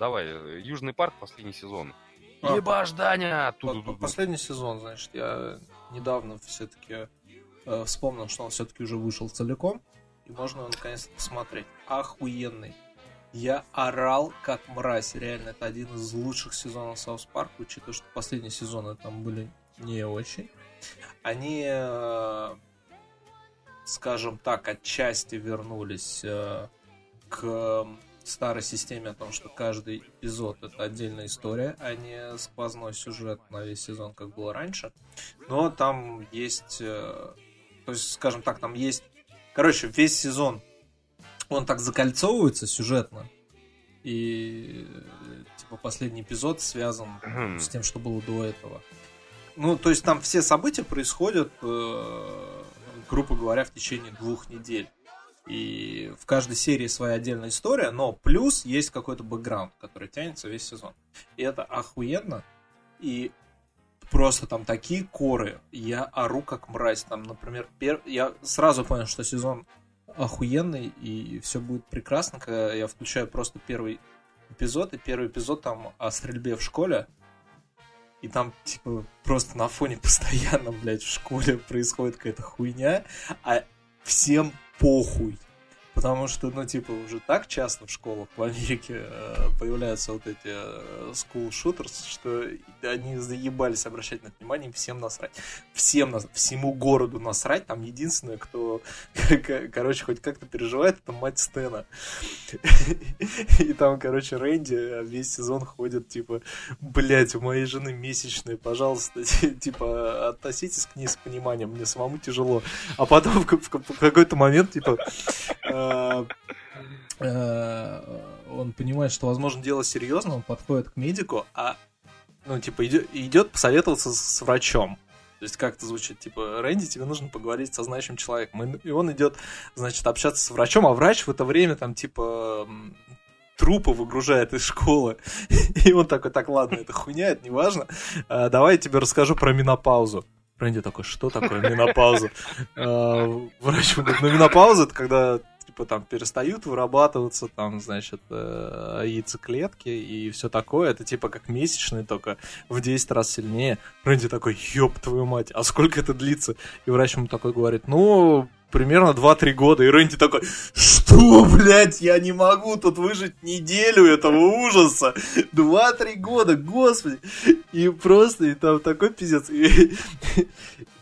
давай, Южный парк, последний сезон. А. Ебаш, Даня! Последний сезон, значит, я недавно все-таки вспомнил, что он все-таки уже вышел целиком, и можно его наконец-то посмотреть. Охуенный. Я орал как мразь, реально, это один из лучших сезонов Саус Парка, учитывая, что последние сезоны там были не очень. Они, э, скажем так, отчасти вернулись э, к старой системе о том, что каждый эпизод это отдельная история, а не сквозной сюжет на весь сезон, как было раньше. Но там есть, э, то есть, скажем так, там есть, короче, весь сезон он так закольцовывается сюжетно, и э, типа последний эпизод связан с тем, что было до этого. Ну, то есть там все события происходят, э, грубо говоря, в течение двух недель. И в каждой серии своя отдельная история, но плюс есть какой-то бэкграунд, который тянется весь сезон. И это охуенно. И просто там такие коры. Я ору как мразь. Там, например, пер... я сразу понял, что сезон охуенный, и все будет прекрасно, когда я включаю просто первый эпизод, и первый эпизод там о стрельбе в школе, и там, типа, просто на фоне постоянно, блядь, в школе происходит какая-то хуйня, а всем похуй. Потому что, ну, типа, уже так часто в школах в Америке э, появляются вот эти э, school shooters, что они заебались обращать на внимание, им всем насрать. Всем, нас- всему городу насрать. Там единственное, кто, короче, хоть как-то переживает, это мать Стена. И там, короче, Рэнди весь сезон ходит, типа, блять, у моей жены месячные, пожалуйста, типа, относитесь к ней с пониманием, мне самому тяжело. А потом в ка- в ка- в какой-то момент, типа, э, он понимает, что, возможно, дело серьезно, он подходит к медику, а, ну, типа, идет, посоветоваться с врачом. То есть как это звучит? Типа, Рэнди, тебе нужно поговорить со знающим человеком. И он идет, значит, общаться с врачом, а врач в это время там, типа, трупы выгружает из школы. И он такой, так, ладно, это хуйня, это не важно. А, Давай я тебе расскажу про менопаузу. Рэнди такой, что такое менопауза? А, Врач говорит, ну менопауза это когда типа там перестают вырабатываться там, значит, э, яйцеклетки и все такое. Это типа как месячные, только в 10 раз сильнее. Рэнди такой, ёб твою мать, а сколько это длится? И врач ему такой говорит, ну, примерно 2-3 года. И Рэнди такой, что, блядь, я не могу тут выжить неделю этого ужаса. 2-3 года, господи. И просто, и там такой пиздец.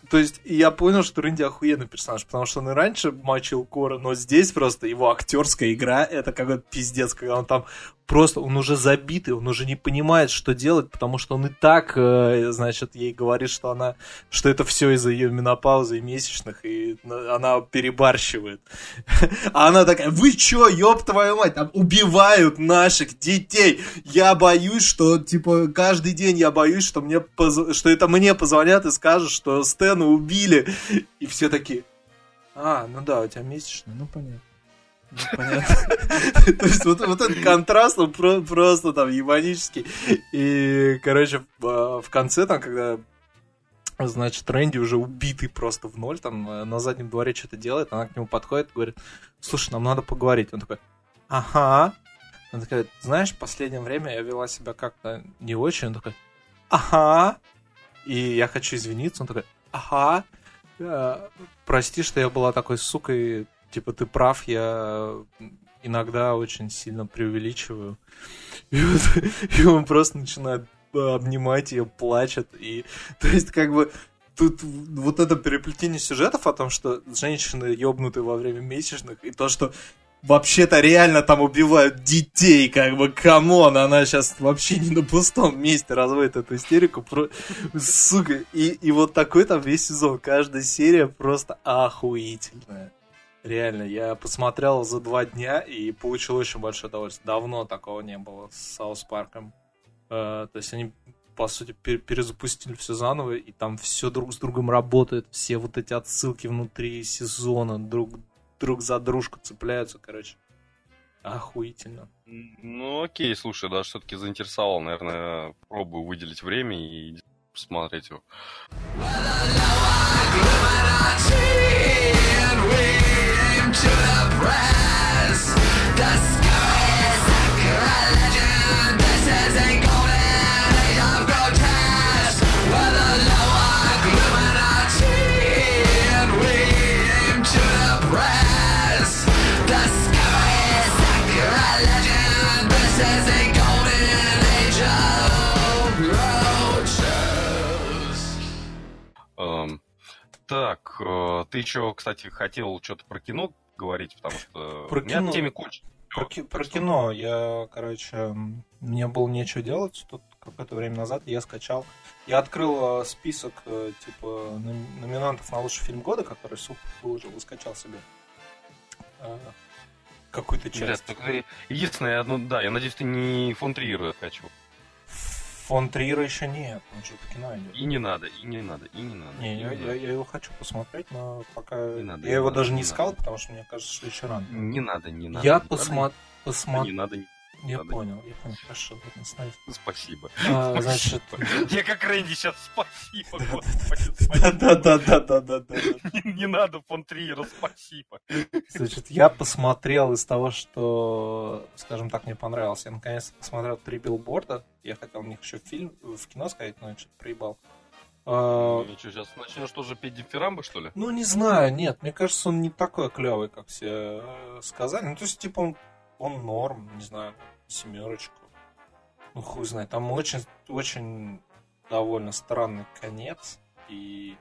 То есть, я понял, что Рэнди охуенный персонаж, потому что он и раньше мочил Кора, но здесь просто его актерская игра, это какой-то пиздец, когда он там просто, он уже забитый, он уже не понимает, что делать, потому что он и так, э, значит, ей говорит, что она, что это все из-за ее менопаузы и месячных, и на- она перебарщивает. А она такая, вы чё, ёб твою мать, там убивают наших детей. Я боюсь, что, типа, каждый день я боюсь, что мне, что это мне позвонят и скажут, что Стэна убили. И все такие, а, ну да, у тебя месячные, ну понятно. Ну, понятно. То есть вот, вот этот контраст, он про- просто там ебанический. И, короче, в, а, конце там, когда Значит, Рэнди уже убитый просто в ноль, там э, на заднем дворе что-то делает, она к нему подходит говорит, слушай, нам надо поговорить. Он такой, ага. Она такая, знаешь, в последнее время я вела себя как-то не очень. Он такой, ага. И я хочу извиниться. Он такой, ага. «Э, Прости, что я была такой сукой. Типа, ты прав, я иногда очень сильно преувеличиваю. И, вот- и он просто начинает э, обнимать ее, плачет. И, то есть, как бы, тут вот это переплетение сюжетов о том, что женщины ёбнуты во время месячных, и то, что вообще-то реально там убивают детей, как бы, come on, она сейчас вообще не на пустом месте разводит эту истерику, про... сука, и, и вот такой там весь сезон, каждая серия просто охуительная. Реально, я посмотрел за два дня и получил очень большое удовольствие. Давно такого не было с South Park ом. Э, то есть они, по сути, пер- перезапустили все заново, и там все друг с другом работает, все вот эти отсылки внутри сезона друг, друг за дружку цепляются, короче. Охуительно. Ну, окей, слушай, да, все-таки заинтересовал, наверное, пробую выделить время и посмотреть его. The Так, э, ты еще, кстати, хотел что-то про кино говорить, потому что про кино... меня теме кончится. Про, ки- про кино я, короче, мне было нечего делать тут какое-то время назад, я скачал. Я открыл э, список э, типа номинантов на лучший фильм года, который Сух выложил и скачал себе какую-то часть. Блядь, единственное, одно, да, я надеюсь, ты не фон Триера хочу. Фон Триера еще нет, он же по кино идет. И не надо, и не надо, и не надо. Не, и я, не я, надо. я его хочу посмотреть, но пока... Не надо, я не его надо, даже не не искал, надо. потому что мне кажется, что еще рано. Не надо, не надо. я надо, посмо... Не надо, не Я надо. понял, я понял, хорошо, ладно. Спасибо. А, значит... Я как Рэнди сейчас спасибо. Да-да-да-да-да-да. Не надо фон Триера, спасибо. Значит, я посмотрел из того, что, скажем так, мне понравилось. Я наконец-то посмотрел три билборда. Я хотел в них еще фильм, в кино сказать, но я что-то проебал. А, Ну что, сейчас начнешь тоже петь дифирамбы, что ли? Ну, не знаю, нет, мне кажется, он не такой клевый, как все э, сказали. Ну, то есть, типа, он, он норм, не знаю, семерочку. Ну, хуй знает. Там очень, очень довольно странный конец. И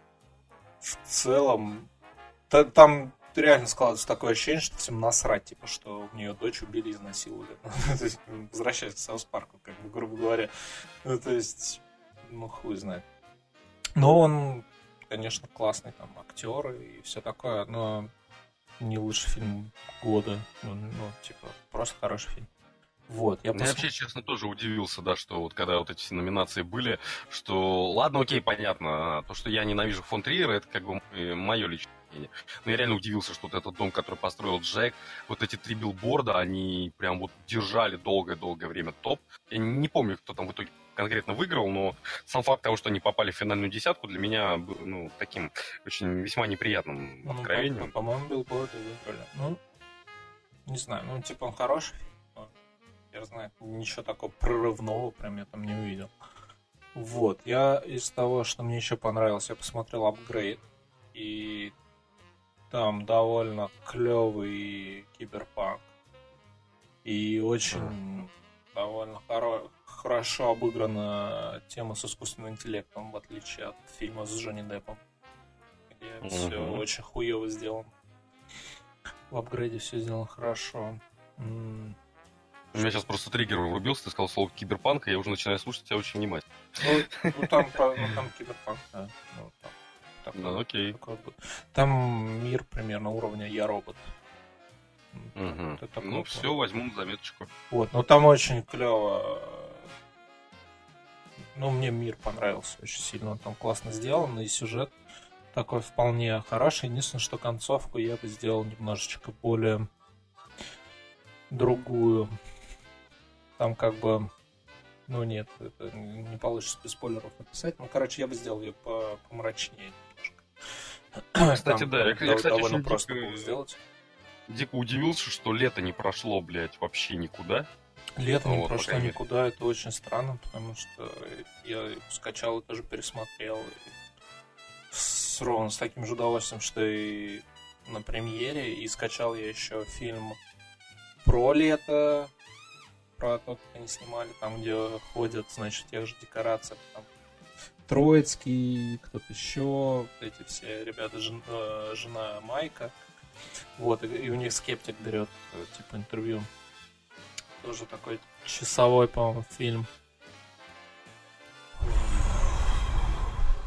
в целом та- там реально складывается такое ощущение, что всем насрать, типа, что у нее дочь убили изнасиловали. То есть, возвращаясь к Саус Парку, как бы, грубо говоря. Ну, то есть, ну, хуй знает. Но он, конечно, классный там актер и все такое, но не лучший фильм года. Ну, ну, типа, просто хороший фильм. Вот, я Я вообще, честно, тоже удивился, да, что вот когда вот эти номинации были, что, ладно, окей, понятно, то, что я ненавижу фон Триера, это как бы мое личное мнение. Но я реально удивился, что вот этот дом, который построил Джек, вот эти три билборда, они прям вот держали долгое-долгое время топ. Я не помню, кто там в итоге конкретно выиграл, но сам факт того, что они попали в финальную десятку, для меня был, ну, таким очень весьма неприятным ну, откровением. по- По-моему, билборды выбрали. Ну, не знаю, ну, типа, он хороший но, я знаю, ничего такого прорывного прям я там не увидел. Вот, я из того, что мне еще понравилось, я посмотрел апгрейд, и там довольно клевый киберпанк. И очень довольно хоро- хорошо обыграна тема с искусственным интеллектом, в отличие от фильма с Джонни Деппом, где все Мгм. очень хуево сделано. В апгрейде все сделано хорошо. М, У меня сейчас просто триггер врубился, ты сказал слово киберпанк, и я уже начинаю слушать тебя очень внимательно. Ну, ну, там, ну, там киберпанк, да. Ну, там, такой- Ну, окей. вот. Там мир примерно уровня Я робот. Мгм. это Ну, все, возьму на заметочку. Вот, но там очень клево. Ну, мне мир понравился очень сильно. Он там классно сделан, и сюжет такой вполне хороший. Единственное, что концовку я бы сделал немножечко более другую. Там как бы... Ну нет, это не получится без спойлеров написать. Ну, короче, я бы сделал ее по помрачнее. Кстати, Там да, я, я, кстати, очень просто дико, сделать. дико удивился, что лето не прошло, блядь, вообще никуда. Лето не Вот, по прошло мере. никуда, это очень странно, потому что я скачал и тоже пересмотрел. и с, ровно с таким же удовольствием, что и на премьере. И скачал я еще фильм про лето, про то, как они снимали, там, где ходят, значит, в тех же декорациях. Там, Троицкий, кто-то еще, эти все ребята, жен- э, жена Майка. Вот, и, и у них скептик берет, э, типа, интервью. Тоже такой часовой, по-моему, фильм.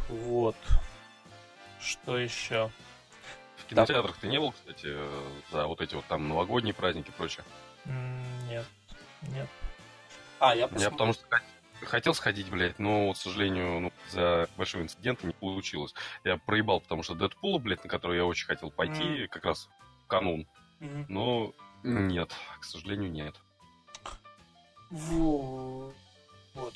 Вот. Что еще? В кинотеатрах ты не был, кстати, э, за вот эти вот там новогодние праздники и прочее? Нет. Нет. А, я Я посмотрел. потому что хотел сходить, блядь, но, вот, к сожалению, ну, за большого инцидента не получилось. Я проебал, потому что Дэдпула, блядь, на который я очень хотел пойти, как раз канун. Но нет, к сожалению, нет. Вот. Вот.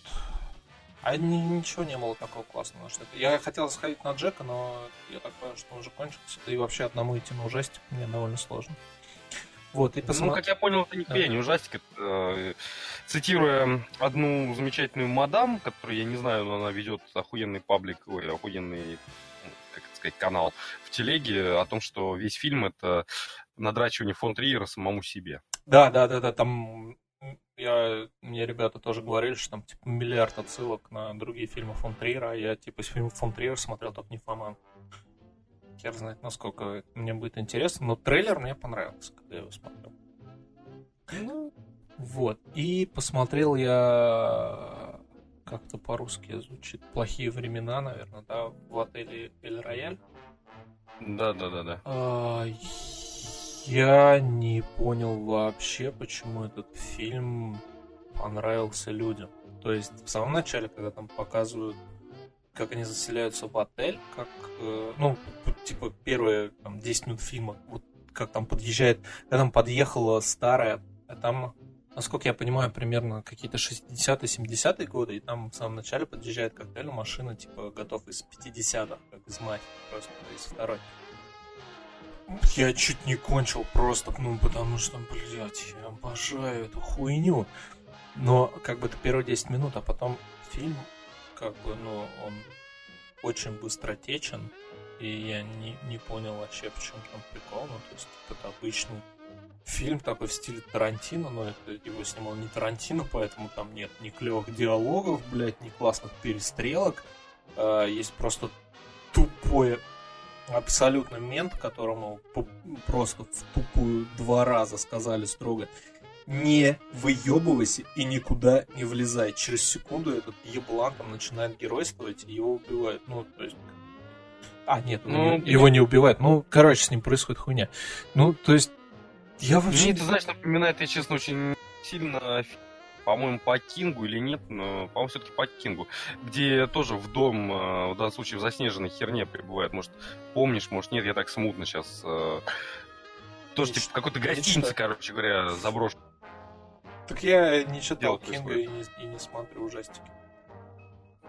А ни- ничего не было такого классного. Что. Я хотел сходить на Джека, но я так понял, что он уже кончился. Да и вообще одному идти на ужастик мне довольно сложно. Вот, и Ну, посмотрел. как я понял, это нихуя не ужастик. Это, э, цитируя одну замечательную мадам, которую я не знаю, но она ведет охуенный паблик, ой, охуенный, ну, как это сказать, канал в телеге, о том, что весь фильм это надрачивание фон Триера самому себе. Да, да, да, да, там я, мне ребята тоже говорили, что там типа миллиард отсылок на другие фильмы фон Триера, а я типа из фильмов фон Триера смотрел только не Фоман. Хер знает, насколько мне будет интересно, но трейлер мне понравился, когда я его смотрел. Ну, вот. И посмотрел я как-то по-русски звучит плохие времена, наверное, да, в отеле Эль Рояль. Да, да, да, да. А, я не понял вообще, почему этот фильм понравился людям. То есть в самом начале, когда там показывают, как они заселяются в отель, как, э, ну, типа первые там, 10 минут фильма, вот как там подъезжает, когда там подъехала старая, а там насколько я понимаю, примерно какие-то 60-е, 70-е годы, и там в самом начале подъезжает к отелю машина, типа, готов из 50-х, как из мать, просто из второй. Я чуть не кончил просто, ну, потому что, блядь, я обожаю эту хуйню. Но, как бы, это первые 10 минут, а потом фильм, как бы, ну, он очень быстротечен, и я не, не понял вообще, в чем там прикол, ну, то есть, это обычный фильм такой в стиле Тарантино, но это его снимал не Тарантино, поэтому там нет ни клевых диалогов, блядь, ни классных перестрелок. А, есть просто тупой абсолютно мент, которому просто в тупую два раза сказали строго не выебывайся и никуда не влезай. Через секунду этот еблан там начинает геройствовать и его убивают. Ну, то есть... А, нет, ну, его не убивают. Ну, короче, с ним происходит хуйня. Ну, то есть, я вообще... Мне это, знаешь, напоминает, я честно, очень сильно по-моему, по Кингу или нет, но, по-моему, все-таки по Кингу, где тоже в дом, э, в данном случае, в заснеженной херне прибывает. Может, помнишь, может, нет, я так смутно сейчас. Э, тоже, типа, какой-то гостиница, короче говоря, заброшен. Так я не читал Кингу и не, и не смотрю ужастики.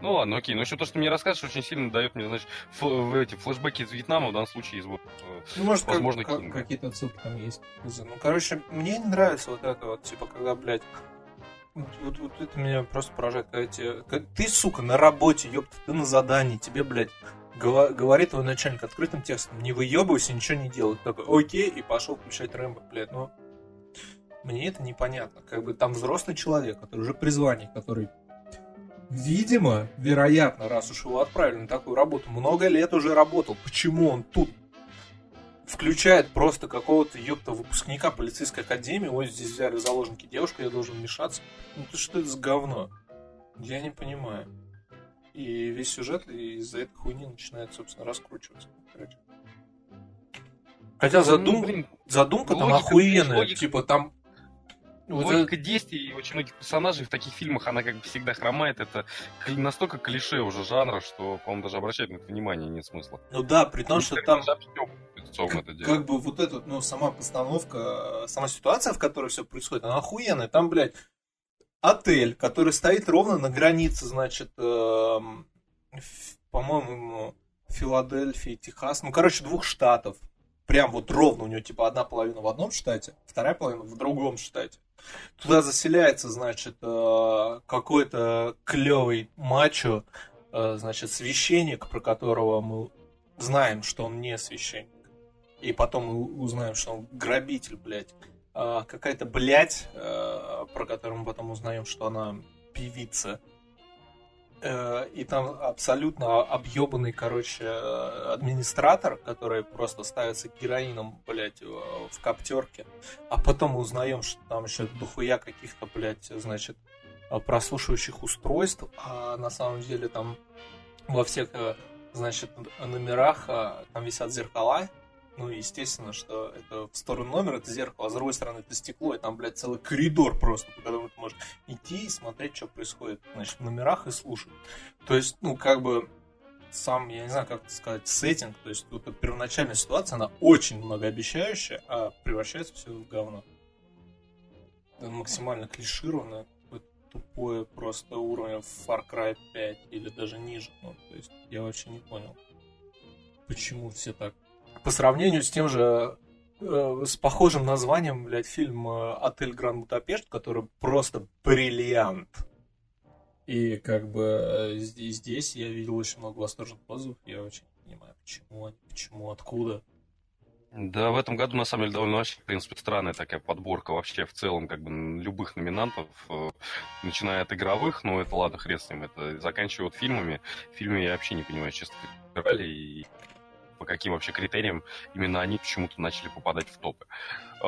Ну ладно, окей. Но еще то, что мне рассказываешь, очень сильно дает мне, значит, в эти флешбеки из Вьетнама, в данном случае, из вот, э, ну, может, возможно, как, как, какие-то отсылки там есть. Ну, короче, мне не нравится вот это вот, типа, когда, блядь, вот, вот, вот это меня просто поражает, когда тебе... Ты, сука, на работе, ёпта, ты на задании, тебе, блядь, говорит твой начальник открытым текстом, не выебывайся, ничего не делай. Такой, окей, и пошел включать Рэмбо, блядь, ну... Мне это непонятно. Как бы там взрослый человек, который уже при звании, который Видимо, вероятно, раз уж его отправили на такую работу, много лет уже работал. Почему он тут включает просто какого-то, ёпта, выпускника полицейской академии, ой, здесь взяли заложники девушку, я должен вмешаться. Ну ты что это за говно? Я не понимаю. И весь сюжет из-за этой хуйни начинает, собственно, раскручиваться. Хотя задум... ну, задумка там охуенная. Типа там Логика это... действий очень многих персонажей в таких фильмах, она как бы всегда хромает. Это настолько клише уже жанра, что, по-моему, даже обращать на это внимание нет смысла. Ну да, при том, что там... Как, как бы вот эта, ну, сама постановка, сама ситуация, в которой все происходит, она охуенная. Там, блядь, отель, который стоит ровно на границе, значит, э, по-моему, Филадельфии, Техас, ну, короче, двух штатов. Прям вот ровно у него, типа, одна половина в одном штате, вторая половина в другом штате. Туда заселяется, значит, э, какой-то клевый мачо, э, значит, священник, про которого мы знаем, что он не священник. И потом мы узнаем, что он грабитель, блядь. А какая-то блядь, э, про которую мы потом узнаем, что она певица и там абсолютно объебанный, короче, администратор, который просто ставится героином, блядь, в коптерке. А потом узнаем, что там еще дохуя каких-то, блядь, значит, прослушивающих устройств, а на самом деле там во всех, э, значит, номерах э, там висят зеркала, ну, естественно, что это в сторону номера это зеркало, а с другой стороны это стекло, и там, блядь, целый коридор просто, по которому ты можешь идти и смотреть, что происходит, значит, в номерах и слушать. То есть, ну, как бы сам, я не знаю, как сказать, сеттинг, то есть эта первоначальная ситуация, она очень многообещающая, а превращается все в говно. Это максимально клишированное, тупое просто уровень Far Cry 5 или даже ниже. Ну, то есть я вообще не понял, почему все так по сравнению с тем же э, с похожим названием, блядь, фильм э, «Отель Гранд Будапешт», который просто бриллиант. И как бы э, здесь я видел очень много восторженных отзывов. Я очень понимаю, почему, почему, откуда. Да, в этом году, на самом деле, довольно вообще, в принципе, странная такая подборка вообще в целом, как бы, любых номинантов, начиная от игровых, ну, это ладно, хрен с ним, это заканчивая вот фильмами. Фильмы я вообще не понимаю, честно, играли, и по каким вообще критериям именно они почему-то начали попадать в топы. Э,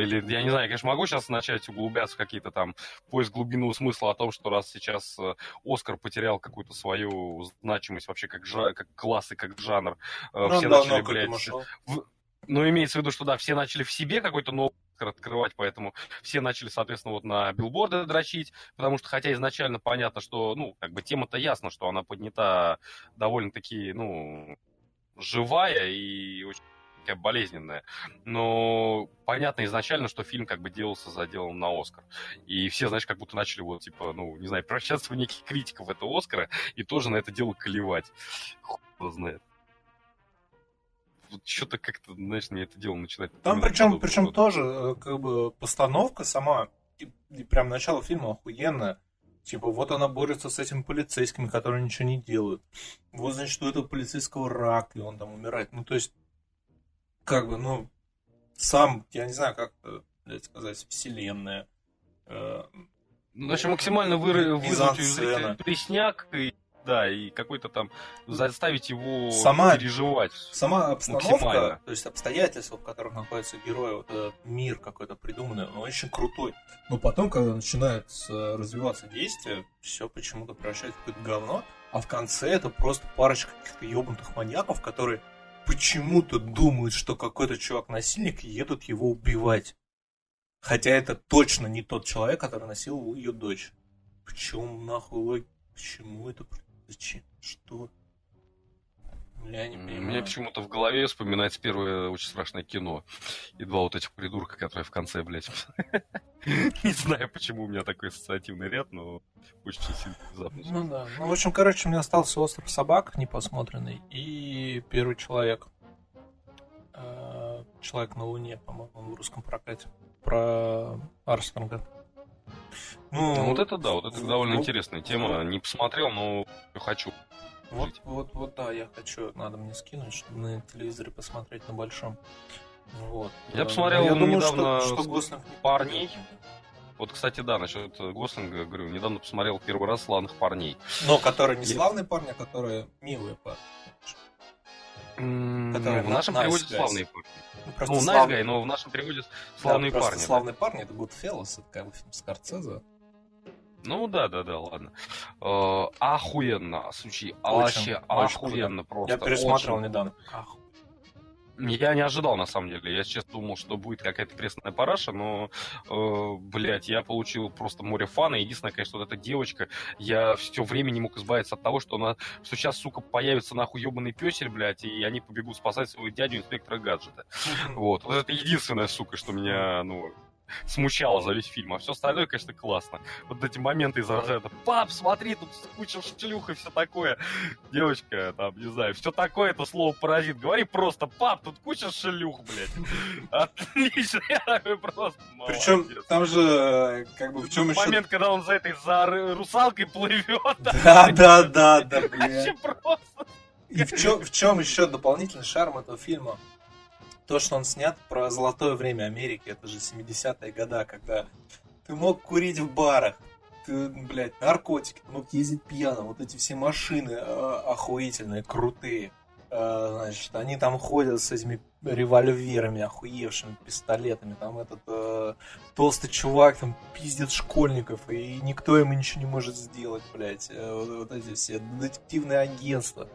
или, я не знаю, я, конечно, могу сейчас начать углубляться в какие-то там поиск глубинного смысла о том, что раз сейчас э, Оскар потерял какую-то свою значимость вообще как, жа- как класс и как жанр, Ну, все начали, блядь, шел. ну, имеется в виду, что да, все начали в себе какой-то новый Оскар открывать, поэтому все начали, соответственно, вот на билборды дрочить, потому что, хотя изначально понятно, что, ну, как бы тема-то ясна, что она поднята довольно-таки, ну, живая и очень такая болезненная. Но понятно изначально, что фильм как бы делался за делом на Оскар. И все, знаешь, как будто начали вот, типа, ну, не знаю, превращаться в неких критиков этого Оскара и тоже на это дело клевать. Хуй знает. Вот что-то как-то, знаешь, мне это дело начинает... Там причем, причем тоже э, как бы постановка сама, и, и прям начало фильма охуенное. Типа, вот она борется с этими полицейскими, которые ничего не делают. Вот, значит, у этого полицейского рак, и он там умирает. Ну, то есть, как бы, ну, сам, я не знаю, как блядь, сказать, вселенная. э, Ну, Значит, максимально вы, вызвать пресняк и да, и какой-то там заставить его Сама- переживать. Сама обстановка, то есть обстоятельства, в которых находятся герои, вот этот мир какой-то придуманный, он очень крутой. Но потом, когда начинает развиваться действие, все почему-то превращается в какое-то говно, а в конце это просто парочка каких-то ебнутых маньяков, которые почему-то думают, что какой-то чувак насильник и едут его убивать. Хотя это точно не тот человек, который насиловал ее дочь. Почему нахуй логика? Почему это? Зачем? Что? Я не понимаю. Мне почему-то в голове вспоминается первое очень страшное кино. И два вот этих придурка, которые в конце, блядь. Не знаю, почему у меня такой ассоциативный ряд, но очень сильно внезапно. Ну да. Ну, в общем, короче, у меня остался остров собак непосмотренный и первый человек. Э, Человек на Луне, по-моему, в русском прокате. Про Армстронга. Ну, Ну, вот это да, вот это довольно вот- интересная тема. Не посмотрел, но хочу. Вот, вот, вот, да, я хочу, надо мне скинуть, чтобы на телевизоре посмотреть на большом. Вот. Я Э, посмотрел я думаю, недавно что, что Гослинг не парней. Вот, кстати, да, насчет Гослинга, говорю, недавно посмотрел первый раз «Славных парней». Но которые не славные парни, а которые милые парни. Ну, в на- нашем nice переводе guys. «Славные парни». Ну, просто Ну, слав- «Nice guy», но в нашем переводе «Славные да, парни». да. Славные парни это Goodfellas, это как бы фильм Скорцезе. Ну да, да, да, ладно. Э, охуенно, случай, Очень, вообще охуенно просто. Я пересматривал очень. недавно. Ах, Я не ожидал, на самом деле. Я честно думал, что будет какая-то пресная параша, но, э, блядь, я получил просто море фана. Единственное, конечно, вот эта девочка, я все время не мог избавиться от того, что она, что сейчас, сука, появится нахуй ебаный песель, блядь, и они побегут спасать своего дядю инспектора гаджета. Вот. Вот это единственная, сука, что меня, ну, смущало за весь фильм. А все остальное, конечно, классно. Вот эти моменты из разряда «Пап, смотри, тут куча шлюх и все такое». Девочка, там, не знаю, все такое, это слово паразит. Говори просто «Пап, тут куча шлюх, блядь». Отлично, я такой просто Причем там же, э, как бы, в чем еще... Момент, когда он за этой, за русалкой плывет. Да, да, да, да, Вообще бля. просто. И в чем, в чем еще дополнительный шарм этого фильма? То, что он снят про золотое время Америки, это же 70-е года, когда ты мог курить в барах, ты, блядь, наркотики, ты мог ездить пьяным, вот эти все машины э, охуительные, крутые. Э, значит, они там ходят с этими револьверами, охуевшими пистолетами. Там этот э, толстый чувак там пиздит школьников, и никто ему ничего не может сделать, блядь. Э, вот, вот эти все детективные агентства.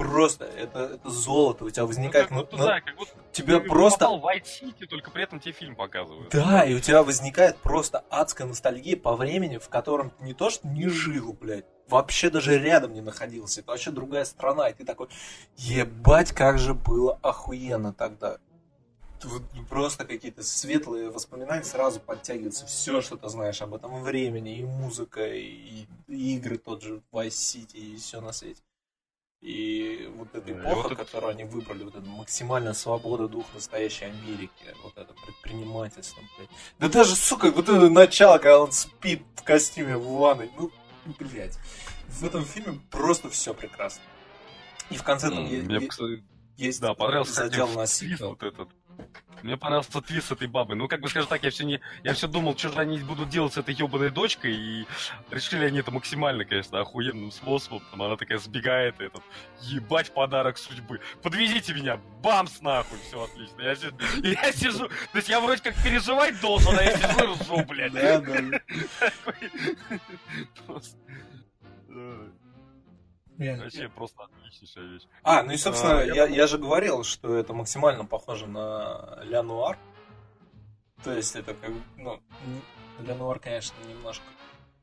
Просто это, это золото. У тебя возникает... Ну, ну, как будто, ну, да, как будто тебя ты просто... попал в City, только при этом тебе фильм показывают. Да, и у тебя возникает просто адская ностальгия по времени, в котором ты не то что не жил, блядь, вообще даже рядом не находился. Это вообще другая страна. И ты такой, ебать, как же было охуенно тогда. Тут Просто какие-то светлые воспоминания сразу подтягиваются. Все, что ты знаешь об этом времени, и музыка, и, и игры тот же Vice City, и все на свете. И вот эта и эпоха, вот это- которую они выбрали, вот эта максимальная свобода дух настоящей Америки, вот это предпринимательство, блядь. Да даже, сука, вот это начало, когда он спит в костюме в ванной, ну, блядь. В этом фильме просто все прекрасно. И в конце там Мне, е- кстати, есть да, понравился задел на сиквел. вот этот. Мне понравился твист с этой бабой. Ну, как бы скажем так, я все не. Я все думал, что же они будут делать с этой ебаной дочкой, и решили они это максимально, конечно, охуенным способом. Там она такая сбегает, и этот, ебать подарок судьбы. Подвезите меня, бамс нахуй, все отлично. Я, сижу, я сижу, то есть я вроде как переживать должен, а я сижу и ржу, блядь. Да, да. Вообще просто отличнейшая вещь. А, ну и, собственно, а, я, я же говорил, что это максимально похоже на Ля Нуар. То есть это как, ну, Ля Нуар, конечно, немножко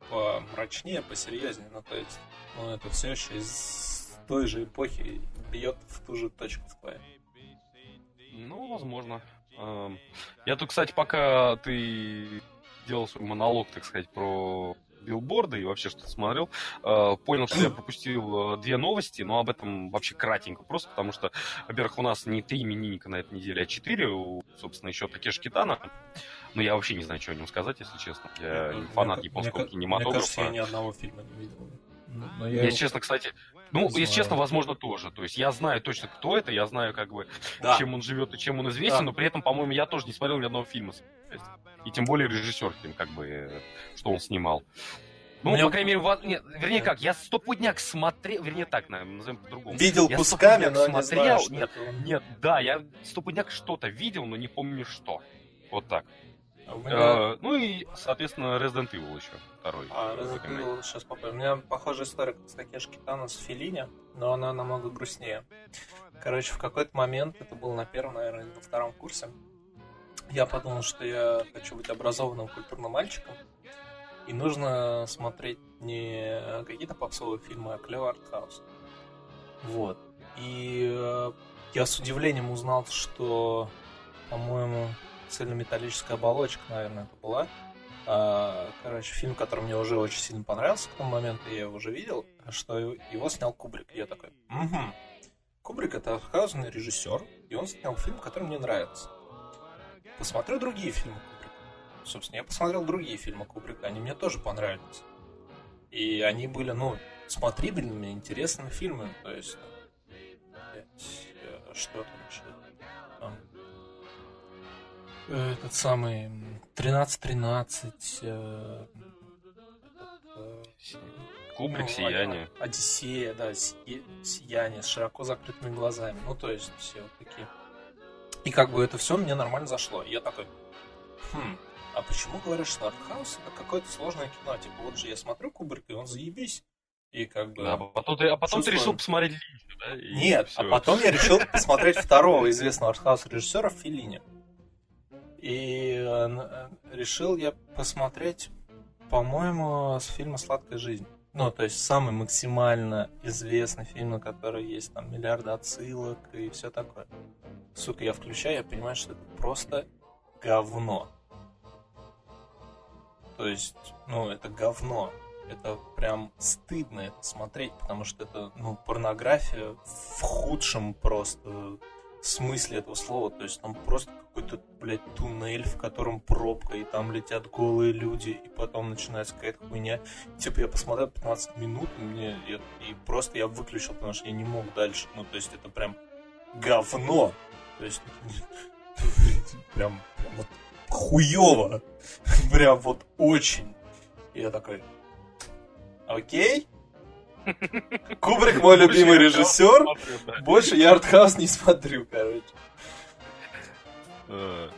помрачнее, посерьезнее, но то есть, ну, это все еще из той же эпохи бьет в ту же точку в твоей. Ну, возможно. Я тут, кстати, пока ты делал свой монолог, так сказать, про билборды и вообще что-то смотрел, э, понял, что я пропустил э, две новости, но об этом вообще кратенько, просто потому что, во-первых, у нас не три именинника на этой неделе, а четыре, собственно, еще Такеш Китана. Но я вообще не знаю, что о нем сказать, если честно. Я не фанат японского мне, кинематографа. Мне кажется, я ни одного фильма не видел. Но я, если честно, кстати, ну, если знаю. честно, возможно, тоже. То есть я знаю точно, кто это, я знаю, как бы, да. чем он живет и чем он известен, да. но при этом, по-моему, я тоже не смотрел ни одного фильма. И тем более режиссер, как бы, что он снимал. Ну, Мне... по крайней мере, во... Нет, вернее как, я стопудняк смотрел, вернее так, назовем по-другому. Видел я кусками, но смотрел, не знаю, нет, это... нет, да, я стопудняк что-то видел, но не помню что. Вот так. А меня... э, ну и, соответственно, Resident Evil еще второй. А, Resident Evil, сейчас попробую. У меня похожая история, как с Такеши Китана с Филини, но она намного грустнее. Короче, в какой-то момент, это было на первом, наверное, или на втором курсе, я подумал, что я хочу быть образованным культурным мальчиком, и нужно смотреть не какие-то попсовые фильмы, а клевый артхаус. Вот. И э, я с удивлением узнал, что, по-моему, цельнометаллическая оболочка, наверное, это была. А, короче, фильм, который мне уже очень сильно понравился к тому моменту, я его уже видел, что его снял Кубрик. Я такой, угу. Кубрик это артхаусный режиссер, и он снял фильм, который мне нравится. Посмотрю другие фильмы Кубрика. Собственно, я посмотрел другие фильмы Кубрика, они мне тоже понравились. И они были, ну, смотрибельными, интересными фильмами. То есть, э, что там еще? этот самый 13-13. Э, э, Кубрик, ну, Сияние. Одиссея, да, Сияние с широко закрытыми глазами. Ну, то есть, все вот такие. И как бы это все мне нормально зашло. И я такой, хм, а почему говорят, что артхаус это какое-то сложное кино? Типа, вот же я смотрю Кубрик, и он заебись. И как бы... Да, а потом ты, а потом ты решил посмотреть Линча, да? И Нет, все. а потом я решил посмотреть второго известного артхаус режиссера Филини. И э, решил я посмотреть, по-моему, с фильма «Сладкая жизнь». Ну, то есть самый максимально известный фильм, на который есть там миллиарды отсылок и все такое. Сука, я включаю, я понимаю, что это просто говно. То есть, ну, это говно. Это прям стыдно это смотреть, потому что это, ну, порнография в худшем просто смысле этого слова. То есть там просто какой-то, блядь, туннель, в котором пробка, и там летят голые люди, и потом начинается какая-то хуйня. Типа я посмотрел 15 минут, и, мне, и, и просто я выключил, потому что я не мог дальше. Ну, то есть это прям говно. То есть прям, прям вот хуево. прям вот очень. И я такой, окей, Кубрик мой любимый режиссер. Больше я артхаус не смотрю, короче. Э,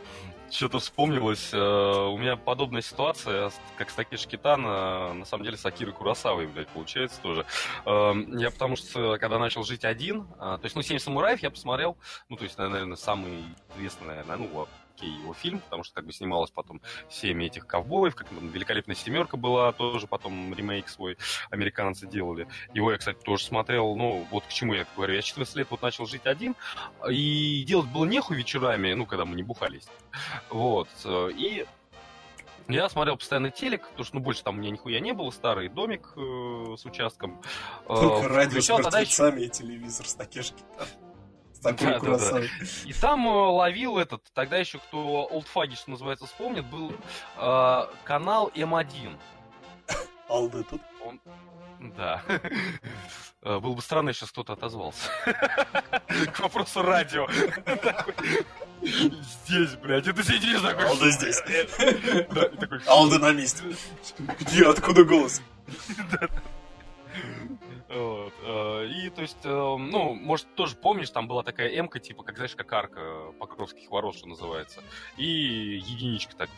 что-то вспомнилось. Э, у меня подобная ситуация, как с Такеши Китана, на самом деле с Акирой Курасавой, блядь, получается тоже. Э, я потому что, когда начал жить один, то есть, ну, «Семь самураев» я посмотрел, ну, то есть, наверное, самый известный, наверное, ну, окей его фильм, потому что как бы снималось потом семь этих ковбоев, как там «Великолепная семерка» была, тоже потом ремейк свой американцы делали. Его я, кстати, тоже смотрел, ну, вот к чему я говорю. Я 14 лет вот начал жить один, и делать было нехуй вечерами, ну, когда мы не бухались. Вот. И я смотрел постоянно телек, потому что, ну, больше там у меня нихуя не было, старый домик э, с участком. Только э, радио с мертвецами и телевизор с Такешки. Такой да, да, да. И там э, ловил этот, тогда еще кто Олдфаги, что называется, вспомнит, был э, канал М1. Алды тут? Он... Да. Э, было бы странно, если кто-то отозвался. К вопросу радио. Здесь, блядь, ты сидишь такой... Алда здесь. Алда на месте. Где, откуда голос? Вот, э, И, то есть, э, ну, может, тоже помнишь, там была такая эмка, типа, как, знаешь, как арка Покровских ворот, что называется. И единичка так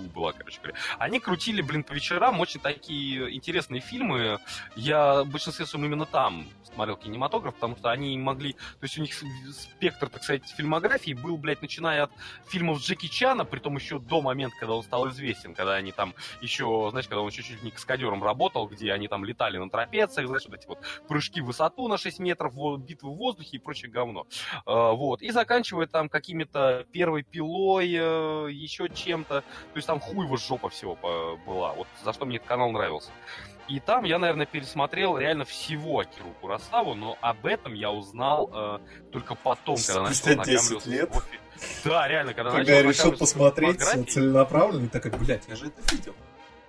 была, короче говоря. Они крутили, блин, по вечерам очень такие интересные фильмы. Я в большинстве своем именно там смотрел кинематограф, потому что они могли... То есть у них спектр, так сказать, фильмографии был, блядь, начиная от фильмов Джеки Чана, при том еще до момента, когда он стал известен, когда они там еще, знаешь, когда он чуть-чуть не каскадером работал, где они там летали на трапециях, знаешь, вот эти вот прыжки в высоту на 6 метров, битвы в воздухе и прочее говно. А, вот. И заканчивая там какими-то первой пилой, э, еще чем-то. То есть там хуй его жопа всего была. Вот за что мне этот канал нравился. И там я, наверное, пересмотрел реально всего Акиру Курасаву, но об этом я узнал э, только потом, когда начал 10 лет. Да, реально, когда, когда я решил посмотреть целенаправленно, так как, блядь, я же это видел.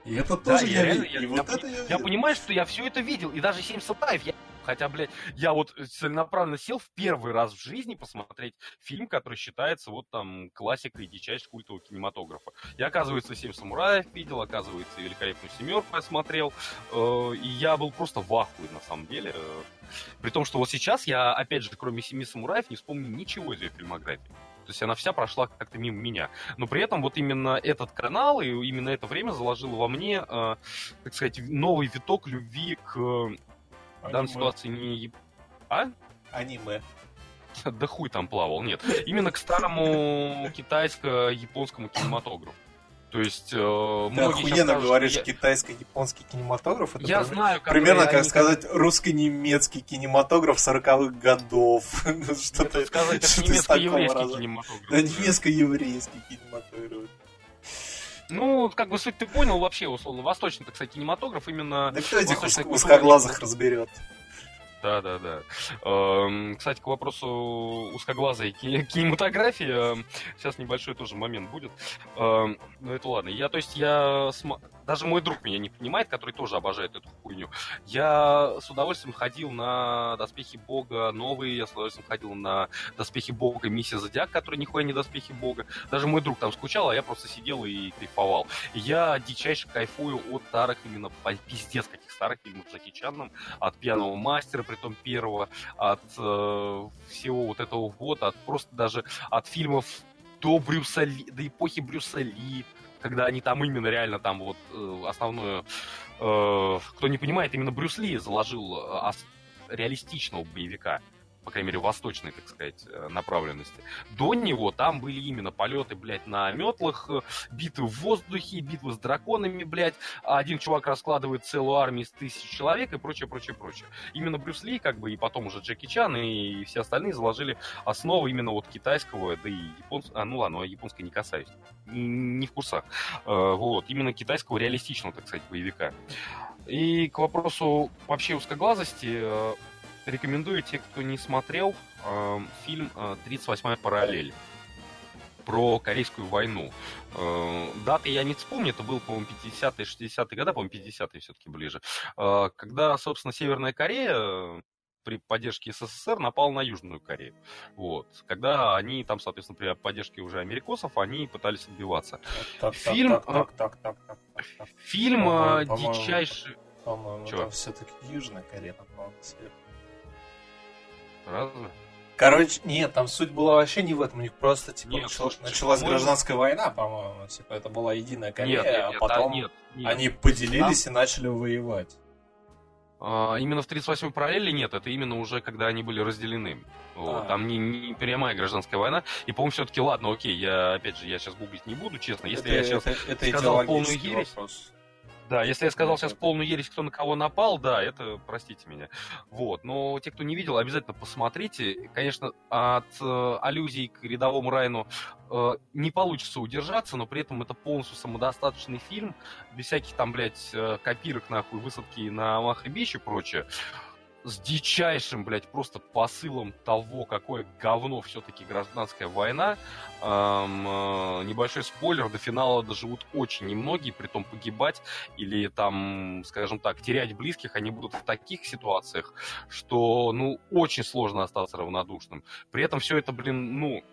И это да, тоже я, я, реально, я, я, вот я, это я, я понимаю, что я все это видел, и даже 7 сатаев я Хотя, блядь, я вот целенаправленно сел в первый раз в жизни посмотреть фильм, который считается вот там классикой дичайшего культового кинематографа. Я, оказывается, «Семь самураев» видел, оказывается, «Великолепную семерку» я смотрел, э, и я был просто в ахуе, на самом деле. При том, что вот сейчас я, опять же, кроме «Семи самураев» не вспомню ничего из ее фильмографии. То есть она вся прошла как-то мимо меня. Но при этом вот именно этот канал и именно это время заложило во мне, э, так сказать, новый виток любви к в данной ситуации не... А? Аниме. Да хуй там плавал, нет. Именно к старому китайско-японскому кинематографу. То есть э, Ты охуенно скажут, говоришь я... китайско-японский кинематограф. Это я знаю, как примерно как сказать русско-немецкий кинематограф 40-х годов. Что-то сказать, это немецко-еврейский кинематограф. Да, немецко-еврейский кинематограф. Ну, как бы суть ты понял вообще, условно, восточный, так сказать, кинематограф именно... Да кто этих узкоглазых разберет? Да, да, да. Эм, кстати, к вопросу узкоглазой кинематографии, эм, сейчас небольшой тоже момент будет. Эм, ну это ладно. Я, то есть, я даже мой друг меня не понимает, который тоже обожает эту хуйню. Я с удовольствием ходил на доспехи бога новые, я с удовольствием ходил на доспехи бога миссия Зодиак, который нихуя не доспехи бога. Даже мой друг там скучал, а я просто сидел и кайфовал. я дичайше кайфую от старых именно пиздец каких старых фильмов Джеки Чаном, от пьяного мастера, при том первого, от э, всего вот этого вот, от просто даже от фильмов до Брюса Ли, до эпохи Брюса Ли, когда они там именно реально там вот э, основную... Э, кто не понимает, именно Брюс Ли заложил э, реалистичного боевика по крайней мере, восточной, так сказать, э, направленности. До него там были именно полеты, блядь, на метлах, э, битвы в воздухе, битвы с драконами, блядь. Один чувак раскладывает целую армию из тысяч человек и прочее, прочее, прочее. Именно Брюс Ли, как бы, и потом уже Джеки Чан и все остальные заложили основу именно вот китайского, да и японского, а, ну ладно, я японской не касаюсь, не в курсах. Э, вот, именно китайского реалистичного, так сказать, боевика. И к вопросу вообще узкоглазости, Рекомендую те, кто не смотрел, э, фильм «38-я параллель» про Корейскую войну. Э, даты я не вспомню, это был, по-моему, 50-е, 60-е годы, по-моему, 50-е все-таки ближе. Э, когда, собственно, Северная Корея при поддержке СССР напал на Южную Корею. Вот. Когда они там, соответственно, при поддержке уже америкосов, они пытались отбиваться. Так, фильм... Так, так, так, так, так, так. Фильм по дичайший... По-моему, все-таки Южная Корея напала на Северную. Разве? Короче, нет, там суть была вообще не в этом, у них просто типа нет, началась, началась гражданская война, по-моему, типа это была единая Корея, нет, нет, а потом нет, нет, они поделились там... и начали воевать. А, именно в 38-й параллели нет, это именно уже когда они были разделены. Вот, а. Там не, не прямая гражданская война. И, по-моему, все-таки, ладно, окей, я опять же, я сейчас гуглить не буду, честно. Если это, я сейчас это, это сказал полную ересь. Вопрос. Да, если я сказал сейчас полную ересь, кто на кого напал, да, это, простите меня. Вот, но те, кто не видел, обязательно посмотрите. Конечно, от э, аллюзий к рядовому Райну э, не получится удержаться, но при этом это полностью самодостаточный фильм, без всяких там, блядь, э, копирок, нахуй, высадки на Махабич и прочее с дичайшим, блядь, просто посылом того, какое говно все-таки гражданская война. Эм, э, небольшой спойлер, до финала доживут очень немногие, при том погибать или там, скажем так, терять близких они будут в таких ситуациях, что, ну, очень сложно остаться равнодушным. При этом все это, блин, ну,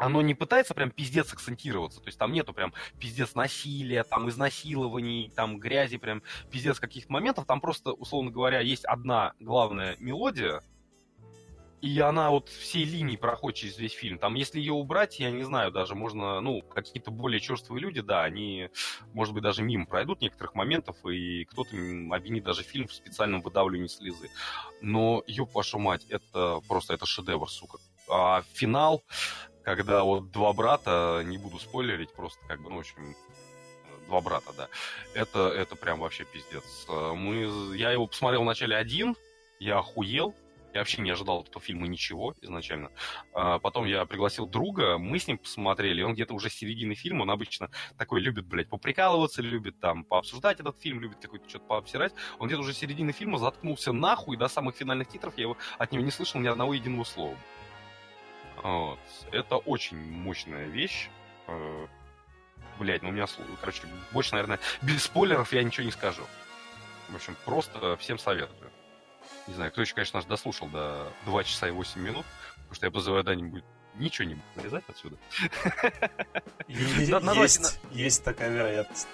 оно не пытается прям пиздец акцентироваться. То есть там нету прям пиздец насилия, там изнасилований, там грязи, прям пиздец каких-то моментов. Там просто, условно говоря, есть одна главная мелодия, и она вот всей линии проходит через весь фильм. Там, если ее убрать, я не знаю, даже можно, ну, какие-то более черствые люди, да, они, может быть, даже мимо пройдут некоторых моментов, и кто-то обвинит даже фильм в специальном выдавливании слезы. Но, ёб вашу мать, это просто, это шедевр, сука. А финал, когда вот два брата, не буду спойлерить, просто как бы, ну, в общем, два брата, да, это, это прям вообще пиздец. Мы, я его посмотрел вначале один, я охуел, я вообще не ожидал этого фильма ничего изначально. А, потом я пригласил друга, мы с ним посмотрели, он где-то уже с середины фильма, он обычно такой любит, блядь, поприкалываться, любит там пообсуждать этот фильм, любит какой-то что-то пообсирать. Он где-то уже с середины фильма заткнулся нахуй, до самых финальных титров я его, от него не слышал ни одного единого слова. Вот. Это очень мощная вещь. Э, Блять, ну у меня, короче, больше, наверное, без спойлеров я ничего не скажу. В общем, просто всем советую. Не знаю, кто еще, конечно, нас дослушал до 2 часа и 8 минут, потому что я подозреваю, да, не будет ничего не будет вырезать отсюда. Есть, есть такая вероятность.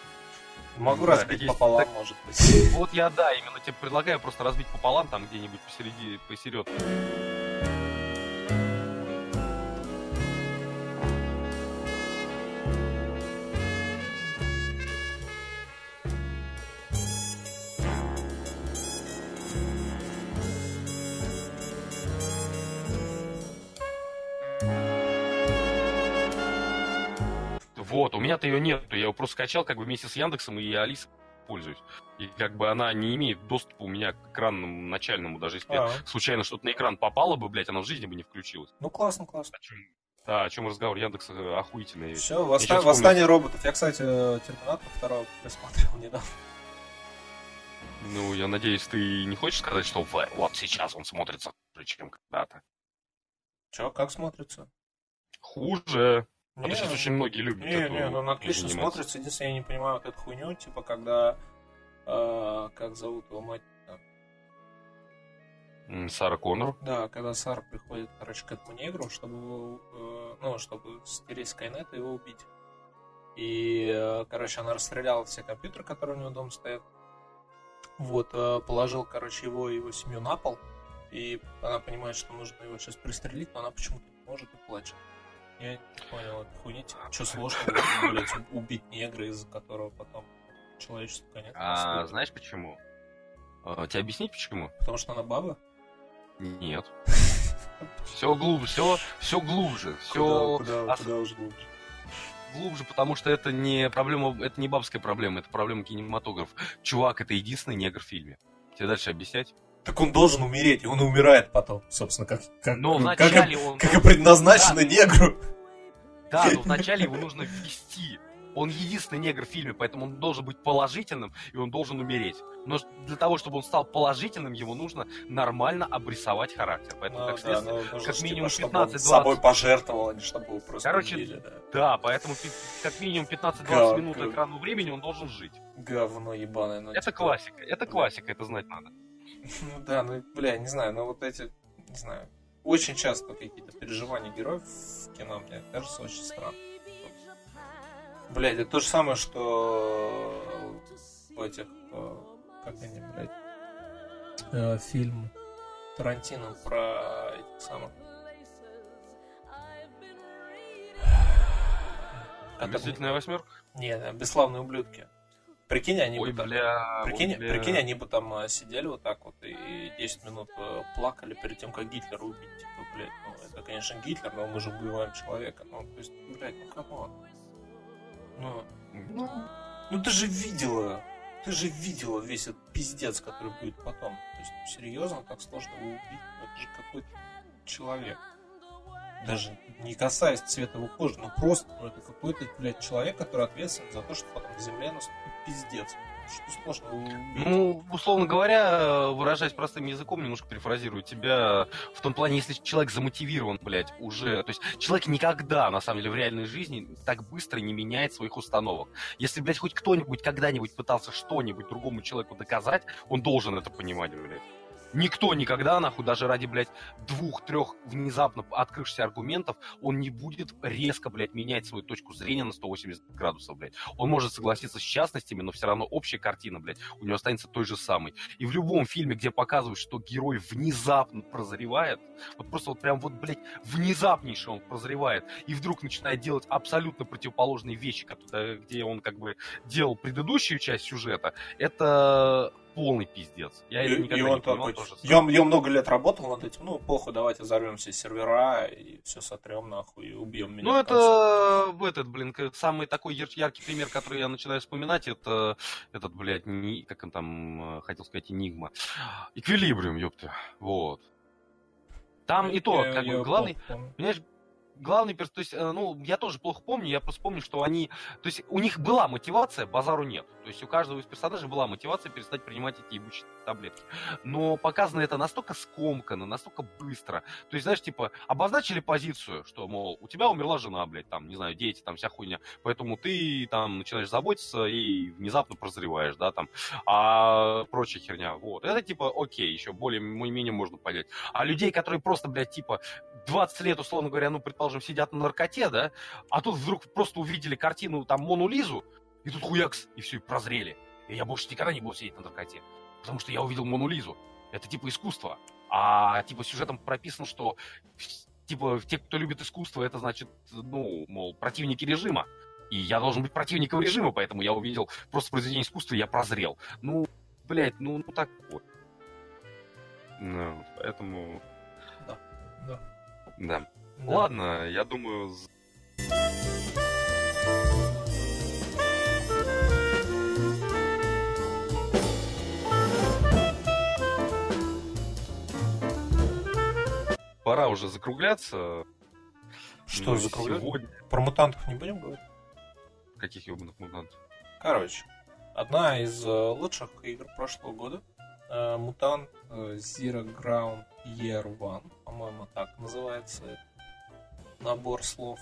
Могу разбить пополам, может быть. Вот я, да, именно тебе предлагаю просто разбить пополам, там где-нибудь посередине, посередке. Меня-то ее нет, я ее просто скачал как бы вместе с Яндексом и Алисой пользуюсь. И как бы она не имеет доступа у меня к экранному начальному, даже если а. случайно что-то на экран попало бы, блядь, она в жизни бы не включилась. Ну классно, классно. О чем, да, о чем разговор Яндекс э, охуительный. Все, восста... восстание роботов. Я, кстати, Терминатор второго просмотрел недавно. Ну, я надеюсь, ты не хочешь сказать, что вот сейчас он смотрится хуже, чем когда-то. Че, как смотрится? Хуже. Потому что очень многие любят Не, эту не, ну он отлично смотрится. Единственное, я не понимаю вот эту хуйню, типа, когда... Э, как зовут его мать? Сара Коннор. Да, когда Сара приходит, короче, к этому негру, чтобы его, э, ну, чтобы стереть Скайнет и его убить. И, э, короче, она расстреляла все компьютеры, которые у него дома стоят. Вот, э, положил, короче, его и его семью на пол. И она понимает, что нужно его сейчас пристрелить, но она почему-то не может и плачет. Я не понял, это хуйня, что сложно, блядь, убить негра, из-за которого потом человечество конец. А знаешь почему? А, тебе объяснить почему? Потому что она баба? Нет. Все глубже, все, все глубже, все. Куда, куда, куда уж глубже? Глубже, потому что это не проблема, это не бабская проблема, это проблема кинематографа. Чувак, это единственный негр в фильме. Тебе дальше объяснять? Так он должен умереть, и он умирает потом, собственно, как, как, но вначале как, он... как и предназначено да, негру. Да, но вначале его нужно ввести. Он единственный негр в фильме, поэтому он должен быть положительным, и он должен умереть. Но для того, чтобы он стал положительным, ему нужно нормально обрисовать характер. Поэтому, ну, как да, следствие, ну, как минимум типа, 15-20... собой пожертвовал, а не чтобы его просто Короче, убили, да. да, поэтому как минимум 15-20 минут экранного времени он должен жить. Говно ебаное. Ну, это типа... классика, это классика, это знать надо. Ну да, ну, бля, не знаю, но вот эти, не знаю, очень часто какие-то переживания героев в кино, мне кажется, очень странно. Блядь, это то же самое, что в этих, э, как они, блядь, э, фильм Тарантино про этих самых Омерзительная восьмерка? Нет, бесславные ублюдки. Прикинь, они ой, бы там, бля, прикинь, ой, бля. прикинь, они бы там э, сидели вот так вот и 10 минут э, плакали перед тем, как Гитлера убить. Типа, блядь, ну это, конечно, Гитлер, но мы же убиваем человека. Ну, то есть, блядь, ну come on. Ну, ну, ну ты же видела, ты же видела весь этот пиздец, который будет потом. То есть, ну, серьезно, так сложно его убить? Ну, это же какой-то человек. Даже не касаясь цвета его кожи, но просто ну, это какой-то, блядь, человек, который ответственен за то, что потом на Земле наступит пиздец. Что сложно Ну, условно говоря, выражаясь простым языком, немножко перефразирую тебя, в том плане, если человек замотивирован, блядь, уже... То есть человек никогда, на самом деле, в реальной жизни так быстро не меняет своих установок. Если, блядь, хоть кто-нибудь когда-нибудь пытался что-нибудь другому человеку доказать, он должен это понимать, блядь. Никто никогда, нахуй, даже ради, блядь, двух-трех внезапно открывшихся аргументов, он не будет резко, блядь, менять свою точку зрения на 180 градусов, блядь. Он может согласиться с частностями, но все равно общая картина, блядь, у него останется той же самой. И в любом фильме, где показывают, что герой внезапно прозревает, вот просто вот прям вот, блядь, внезапнейше он прозревает, и вдруг начинает делать абсолютно противоположные вещи, где он как бы делал предыдущую часть сюжета, это полный пиздец. Я и, никогда и он не понимал, такой, я, я много лет работал над этим, ну, похуй, давайте взорвем все сервера и все сотрем нахуй и убьем меня. Ну, это в этот, блин, самый такой яркий пример, который я начинаю вспоминать, это этот, блядь, не, как он там, э, хотел сказать, Энигма. Эквилибриум, ёпта. Вот. Там и то, как бы, главный, понимаешь, главный перс, то есть, э, ну, я тоже плохо помню, я просто помню, что они, то есть, у них была мотивация, базару нет. То есть, у каждого из персонажей была мотивация перестать принимать эти ебучие таблетки. Но показано это настолько скомканно, настолько быстро. То есть, знаешь, типа, обозначили позицию, что, мол, у тебя умерла жена, блядь, там, не знаю, дети, там, вся хуйня. Поэтому ты там начинаешь заботиться и внезапно прозреваешь, да, там, а прочая херня. Вот. Это, типа, окей, еще более-менее можно понять. А людей, которые просто, блядь, типа, 20 лет, условно говоря, ну, предположим, предположим, сидят на наркоте, да, а тут вдруг просто увидели картину, там, Мону Лизу, и тут хуякс, и все, и прозрели. И я больше никогда не буду сидеть на наркоте, потому что я увидел Мону Лизу. Это типа искусство. А типа сюжетом прописано, что типа те, кто любит искусство, это значит, ну, мол, противники режима. И я должен быть противником режима, поэтому я увидел просто произведение искусства, и я прозрел. Ну, блядь, ну, ну так вот. Ну, поэтому... Да, да. Да. Да. Ладно, я думаю... Пора уже закругляться. Что ну, закругляться? Сегодня... Про мутантов не будем говорить? Каких ебаных мутантов? Короче, одна из э, лучших игр прошлого года. Э, мутант э, Zero Ground Year One, по-моему, так называется набор слов.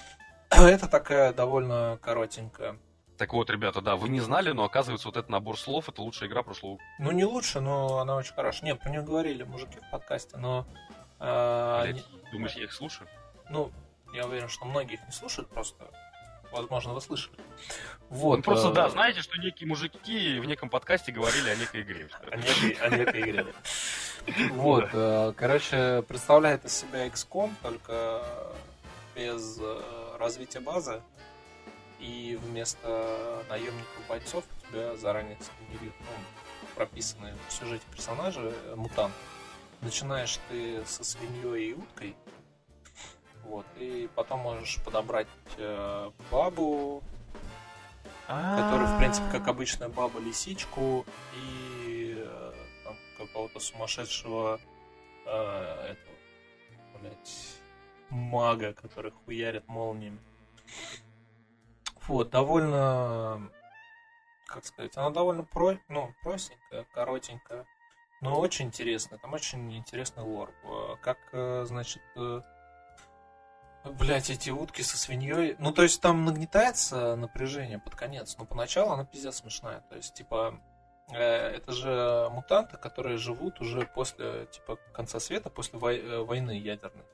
Это такая довольно коротенькая. Так вот, ребята, да, вы не знали, но оказывается, вот этот набор слов это лучшая игра прошлого Ну, не лучше, но она очень хорошая. Не, про нее говорили мужики в подкасте, но. Э, Блять, не... думаешь, я их слушаю? Ну, я уверен, что многие их не слушают, просто возможно, вы слышали. Вот, ну, просто, э... да, знаете, что некие мужики в неком подкасте говорили о некой игре. О некой игре, Вот, э, короче, представляет из себя XCOM, только без э, развития базы. И вместо наемников бойцов у тебя заранее сгенерируют, ну, прописанные в сюжете персонажи э, мутант. Начинаешь ты со свиньей и уткой, вот, и потом можешь подобрать э, бабу, которую, в принципе, как обычная баба, лисичку и какого-то сумасшедшего э, этого, блядь, мага, который хуярит молниями. Вот, довольно, как сказать, она довольно про, ну, простенькая, коротенькая, но очень интересная. Там очень интересный лор. Э, как, э, значит, Блять, эти утки со свиньей. Ну, то есть там нагнетается напряжение под конец, но поначалу она пиздец смешная. То есть, типа, э, это же мутанты, которые живут уже после, типа, конца света, после э, войны ядерной.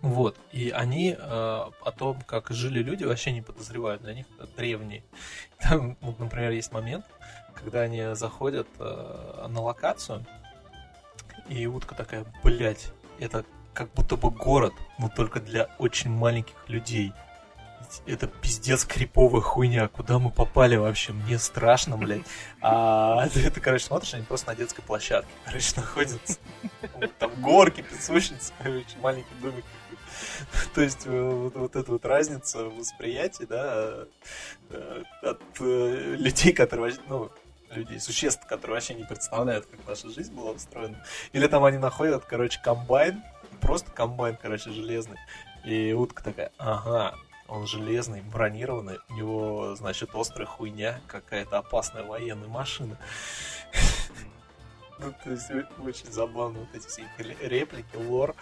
Вот. И они э, о том, как жили люди, вообще не подозревают. Для них это древние. Там, вот, например, есть момент, когда они заходят э, на локацию, и утка такая, блять, это как будто бы город, но только для очень маленьких людей. Это пиздец криповая хуйня. Куда мы попали вообще? Мне страшно, блядь. А ты, ты короче, смотришь, они просто на детской площадке, короче, находятся. Там горки, песочницы, короче, маленький домик. То есть э, вот, вот эта вот разница в восприятии, да, э, от э, людей, которые, ну, людей, существ, которые вообще не представляют, как наша жизнь была устроена. Или там они находят, короче, комбайн, просто комбайн, короче, железный. И утка такая, ага, он железный, бронированный, у него, значит, острая хуйня, какая-то опасная военная машина. Ну, то есть очень забавно вот эти все реплики, лор,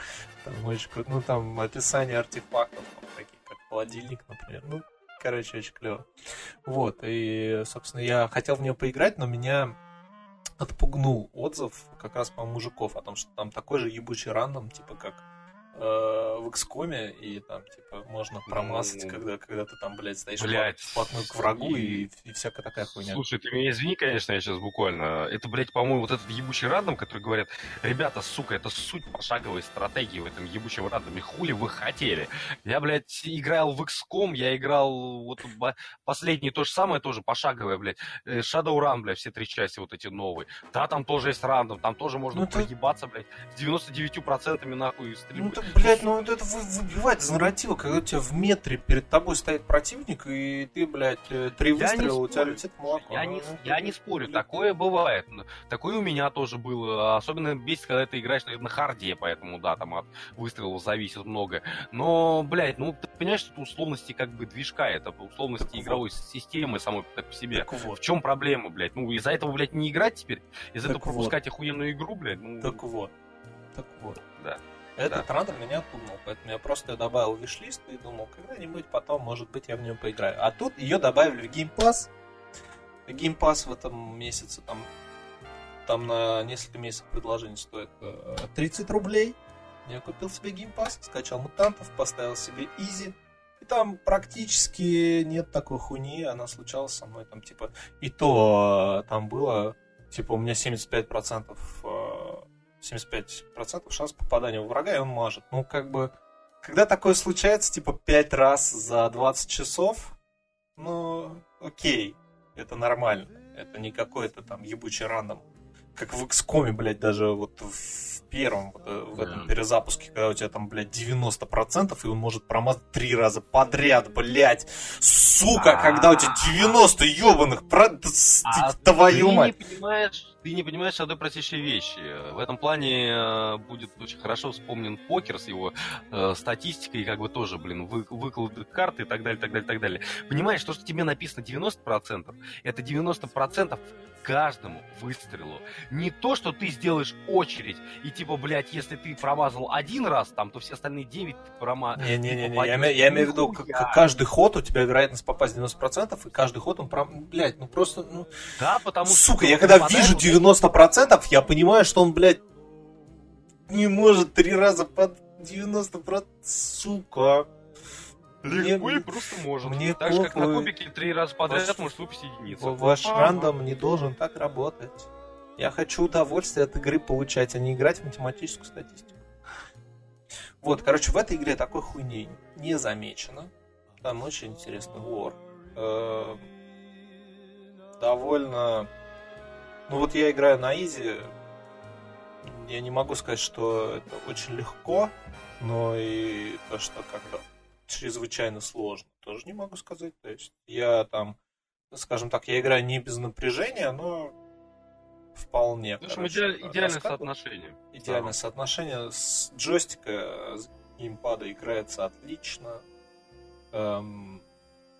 там очень круто, ну там описание артефактов, там, такие как холодильник, например, ну, короче, очень клево. Вот, и, собственно, я хотел в нее поиграть, но меня отпугнул отзыв как раз по мужиков о том, что там такой же ебучий рандом, типа как Э, в XCOM, и там, типа, можно промазать, ну, когда, когда ты там, блядь, стоишь блядь, вплотную к врагу и, и, и всякая такая хуйня. Слушай, ты меня извини, конечно, я сейчас буквально. Это, блядь, по-моему, вот этот ебучий рандом, который говорят, ребята, сука, это суть пошаговой стратегии в этом ебучем рандоме. Хули вы хотели? Я, блядь, играл в XCOM, я играл вот последний то же самое, тоже пошаговое, блядь. Э, Shadowrun, блядь, все три части вот эти новые. Да, там тоже есть рандом, там тоже можно ну, прогибаться, блядь, с 99% нахуй стрельбы. Ну, блядь, ну это выбивать из нарратива, когда у тебя в метре перед тобой стоит противник, и ты, блядь, э, три выстрела, у тебя летит молоко. Я, ну, не, я не спорю, такое бывает. Такое у меня тоже было. Особенно бесит, когда ты играешь на харде, поэтому, да, там от выстрелов зависит много. Но, блядь, ну, ты понимаешь, что это условности как бы движка, это условности так игровой вот. системы самой так по себе. Так вот. В чем проблема, блядь? Ну, из-за этого, блядь, не играть теперь? Из-за этого вот. пропускать охуенную игру, блядь? Ну... Так вот. Так вот. Да. Этот да. рандом меня отпугнул, поэтому я просто добавил в виш-лист и думал, когда-нибудь потом, может быть, я в нем поиграю. А тут ее добавили в. Game Pass в этом месяце там, там на несколько месяцев предложение стоит 30 э, рублей. Я купил себе Pass, скачал мутантов, поставил себе Easy. И там практически нет такой хуйни, она случалась со мной там типа... И то э, там было, типа у меня 75% 75% шанс попадания у врага, и он мажет. Ну, как бы, когда такое случается, типа, 5 раз за 20 часов, ну, окей, это нормально. Это не какой-то там ебучий рандом. Как в XCOM, блядь, даже вот в первом, вот, э, в этом перезапуске, когда у тебя там, блядь, 90%, и он может промазать три раза подряд, блядь. Сука, когда у тебя 90 ебаных, про... А твою мать. Не понимаешь, ты не понимаешь одной простейшей вещи. В этом плане э, будет очень хорошо вспомнен покер с его э, статистикой, как бы тоже, блин, вы, выклады карты и так далее, так далее, так далее. Понимаешь, то, что тебе написано 90%, это 90% каждому выстрелу. Не то, что ты сделаешь очередь, и типа, блядь, если ты промазал один раз, там, то все остальные 9 промазал. Не-не-не, типа, я, я имею в виду, каждый ход у тебя вероятность попасть 90%, и каждый ход он прям, блядь, ну просто, ну... Да, потому что... Сука, я когда вижу 90%, я понимаю, что он, блядь, не может три раза под 90%, сука. Легко мне, и просто может. Мне так же, как на кубике три раза подряд ваш, может выпустить единицу. Ваш а рандом не должен так работать. Я хочу удовольствие от игры получать, а не играть в математическую статистику. Вот, короче, в этой игре такой хуйни не замечено. Там очень интересный лор. Э, довольно... Ну вот я играю на изи. Я не могу сказать, что это очень легко, но и то, что как-то чрезвычайно сложно, тоже не могу сказать. То есть я там, скажем так, я играю не без напряжения, но вполне. В общем, идеаль, идеальное раскатываю. соотношение. Идеальное да. соотношение. С джойстика, с геймпада играется отлично. Эм,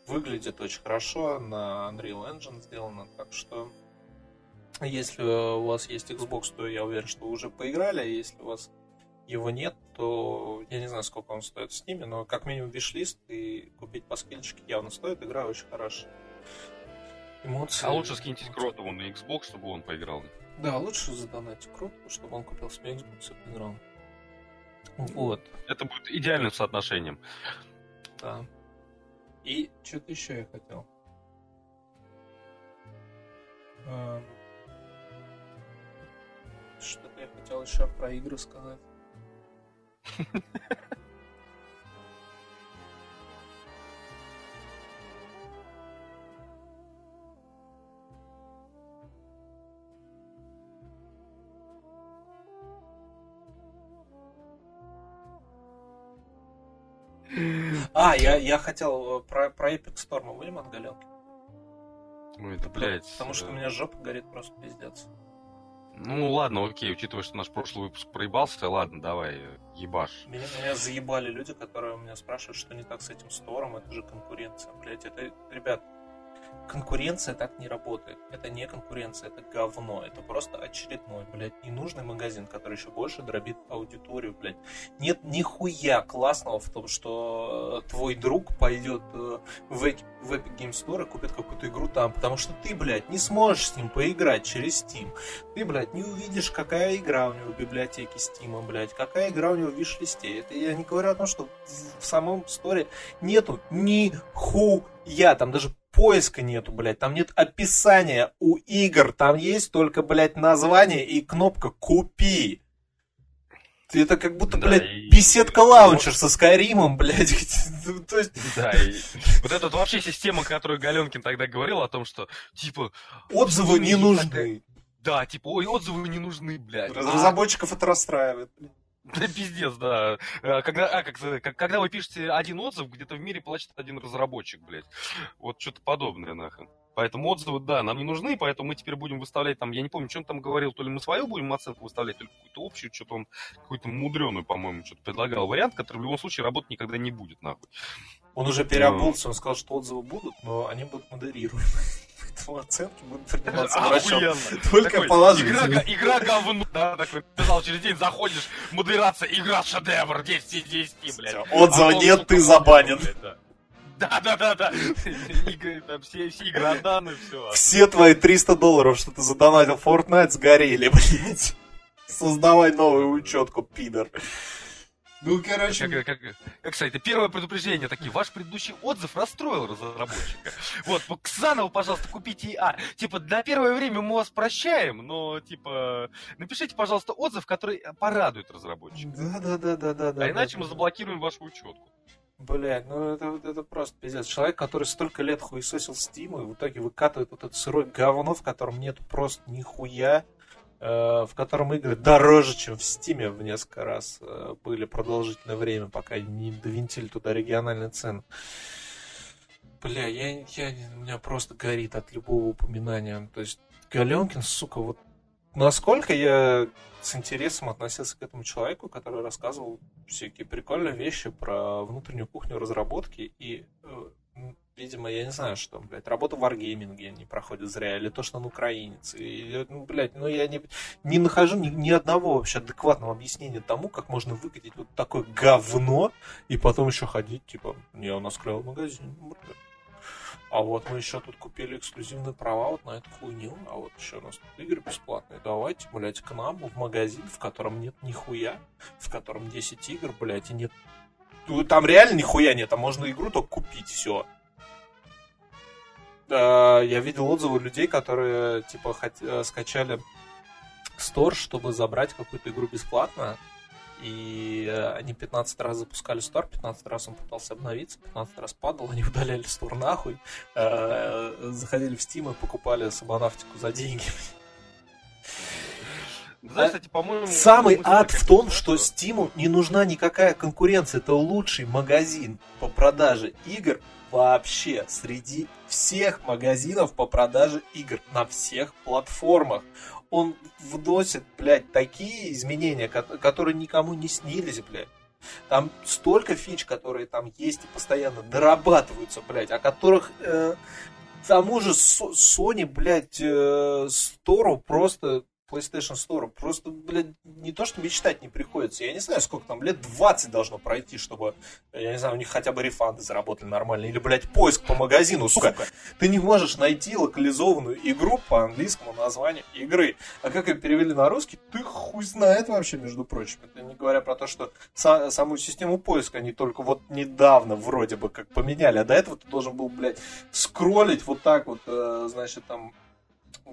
выглядит очень хорошо. На Unreal Engine сделано. Так что, если у вас есть Xbox, то я уверен, что вы уже поиграли. А если у вас его нет, то я не знаю, сколько он стоит в Steam, но как минимум виш-лист и купить по скидочке явно стоит. Игра очень хорошая. Эмоции. А лучше скиньтесь Кротову на Xbox, чтобы он поиграл. Да, лучше задонать Кротову, чтобы он купил себе Xbox и поиграл. Вот. Это будет идеальным соотношением. Да. И что-то еще я хотел. Что-то я хотел еще про игры сказать. А, я, я хотел э, про, про Epic Storm будем от галерки? Ой, это, блядь. Потому что у меня жопа горит просто пиздец. Ну ладно, окей, учитывая, что наш прошлый выпуск проебался, ладно, давай, ебашь. Меня, меня заебали люди, которые у меня спрашивают, что не так с этим стором, это же конкуренция, блять, это, ребят, конкуренция так не работает. Это не конкуренция, это говно. Это просто очередной, блядь, ненужный магазин, который еще больше дробит аудиторию, блядь. Нет нихуя классного в том, что э, твой друг пойдет э, в, в Epic Game Store и купит какую-то игру там, потому что ты, блядь, не сможешь с ним поиграть через Steam. Ты, блядь, не увидишь, какая игра у него в библиотеке Steam, блядь, какая игра у него в виш-листе. Это я не говорю о том, что в самом сторе нету ни хуя, там даже поиска нету, блядь, там нет описания у игр, там есть только, блядь, название и кнопка «Купи». Это как будто, да, блядь, и... беседка лаунчер со Скайримом, блядь. То есть... Да, и вот эта вот вообще система, которую Галенкин тогда говорил о том, что, типа... Отзывы не нужны. Да, типа, ой, отзывы не нужны, блядь. Разработчиков это расстраивает, блядь. Да пиздец, да. Э, когда, а, как, как, когда вы пишете один отзыв, где-то в мире плачет один разработчик, блядь. Вот что-то подобное, нахрен. Поэтому отзывы, да, нам не нужны, поэтому мы теперь будем выставлять там, я не помню, что он там говорил, то ли мы свою будем оценку выставлять, то ли какую-то общую, что-то он какую-то мудреную, по-моему, что-то предлагал вариант, который в любом случае работать никогда не будет, нахуй. Он уже переобулся, он сказал, что отзывы будут, но они будут модерируемы. Поэтому оценки будут приниматься в расчет. Только положительно. Игра, говно, да, такой, писал, через день заходишь, модерация, игра шедевр, 10 из 10, блядь. Отзыва нет, ты забанен. Да, да, да, да. все, все игры отданы, все. Все твои 300 долларов, что ты задонатил Fortnite, сгорели, блядь. Создавай новую учетку, пидор. Ну, короче... Как, как, как, как, кстати, первое предупреждение такие. Ваш предыдущий отзыв расстроил разработчика. Вот, заново, пожалуйста, купите ИА. Типа, на первое время мы вас прощаем, но, типа, напишите, пожалуйста, отзыв, который порадует разработчика. Да-да-да-да-да. А иначе мы заблокируем вашу учетку. Блять, ну это, это просто пиздец. Человек, который столько лет хуесосил Steam, и в итоге выкатывает вот это сырое говно, в котором нет просто нихуя. Э, в котором игры дороже, чем в Стиме в несколько раз э, были продолжительное время, пока не довинтили туда региональные цены. Бля, я, я, у меня просто горит от любого упоминания. То есть Галенкин, сука, вот насколько я с интересом относился к этому человеку, который рассказывал всякие прикольные вещи про внутреннюю кухню разработки и э, видимо, я не знаю, что, блядь, работа в варгейминге не проходит зря, или то, что он украинец. И, ну, блядь, ну я не, не нахожу ни, ни одного вообще адекватного объяснения тому, как можно выкатить вот такое говно и потом еще ходить, типа, не, у нас клевый магазин, блядь. А вот мы еще тут купили эксклюзивные права вот на эту хуйню, а вот еще у нас тут игры бесплатные. Давайте, блядь, к нам в магазин, в котором нет нихуя, в котором 10 игр, блядь, и нет... Там реально нихуя нет, а можно игру только купить, все. Э, я видел отзывы людей, которые типа хот... Э, скачали стор, чтобы забрать какую-то игру бесплатно. И э, они 15 раз запускали стор, 15 раз он пытался обновиться, 15 раз падал, они удаляли стор нахуй, заходили в Steam и покупали Сабанавтику за деньги. Знаешь, кстати, по-моему... Самый ад в том, что Steam не нужна никакая конкуренция. Это лучший магазин по продаже игр вообще среди всех магазинов по продаже игр на всех платформах. Он вносит, блядь, такие изменения, которые никому не снились, блядь. Там столько фич, которые там есть и постоянно дорабатываются, блядь, о которых э, тому же Sony, блядь, э, Стору просто PlayStation Store. Просто, блядь, не то, что мечтать не приходится. Я не знаю, сколько там, лет 20 должно пройти, чтобы, я не знаю, у них хотя бы рефанды заработали нормально. Или, блядь, поиск по магазину, сука. Ты не можешь найти локализованную игру по английскому названию игры. А как ее перевели на русский, ты хуй знает вообще, между прочим. Это не говоря про то, что са- саму систему поиска они только вот недавно вроде бы как поменяли. А до этого ты должен был, блядь, скроллить вот так вот, э, значит, там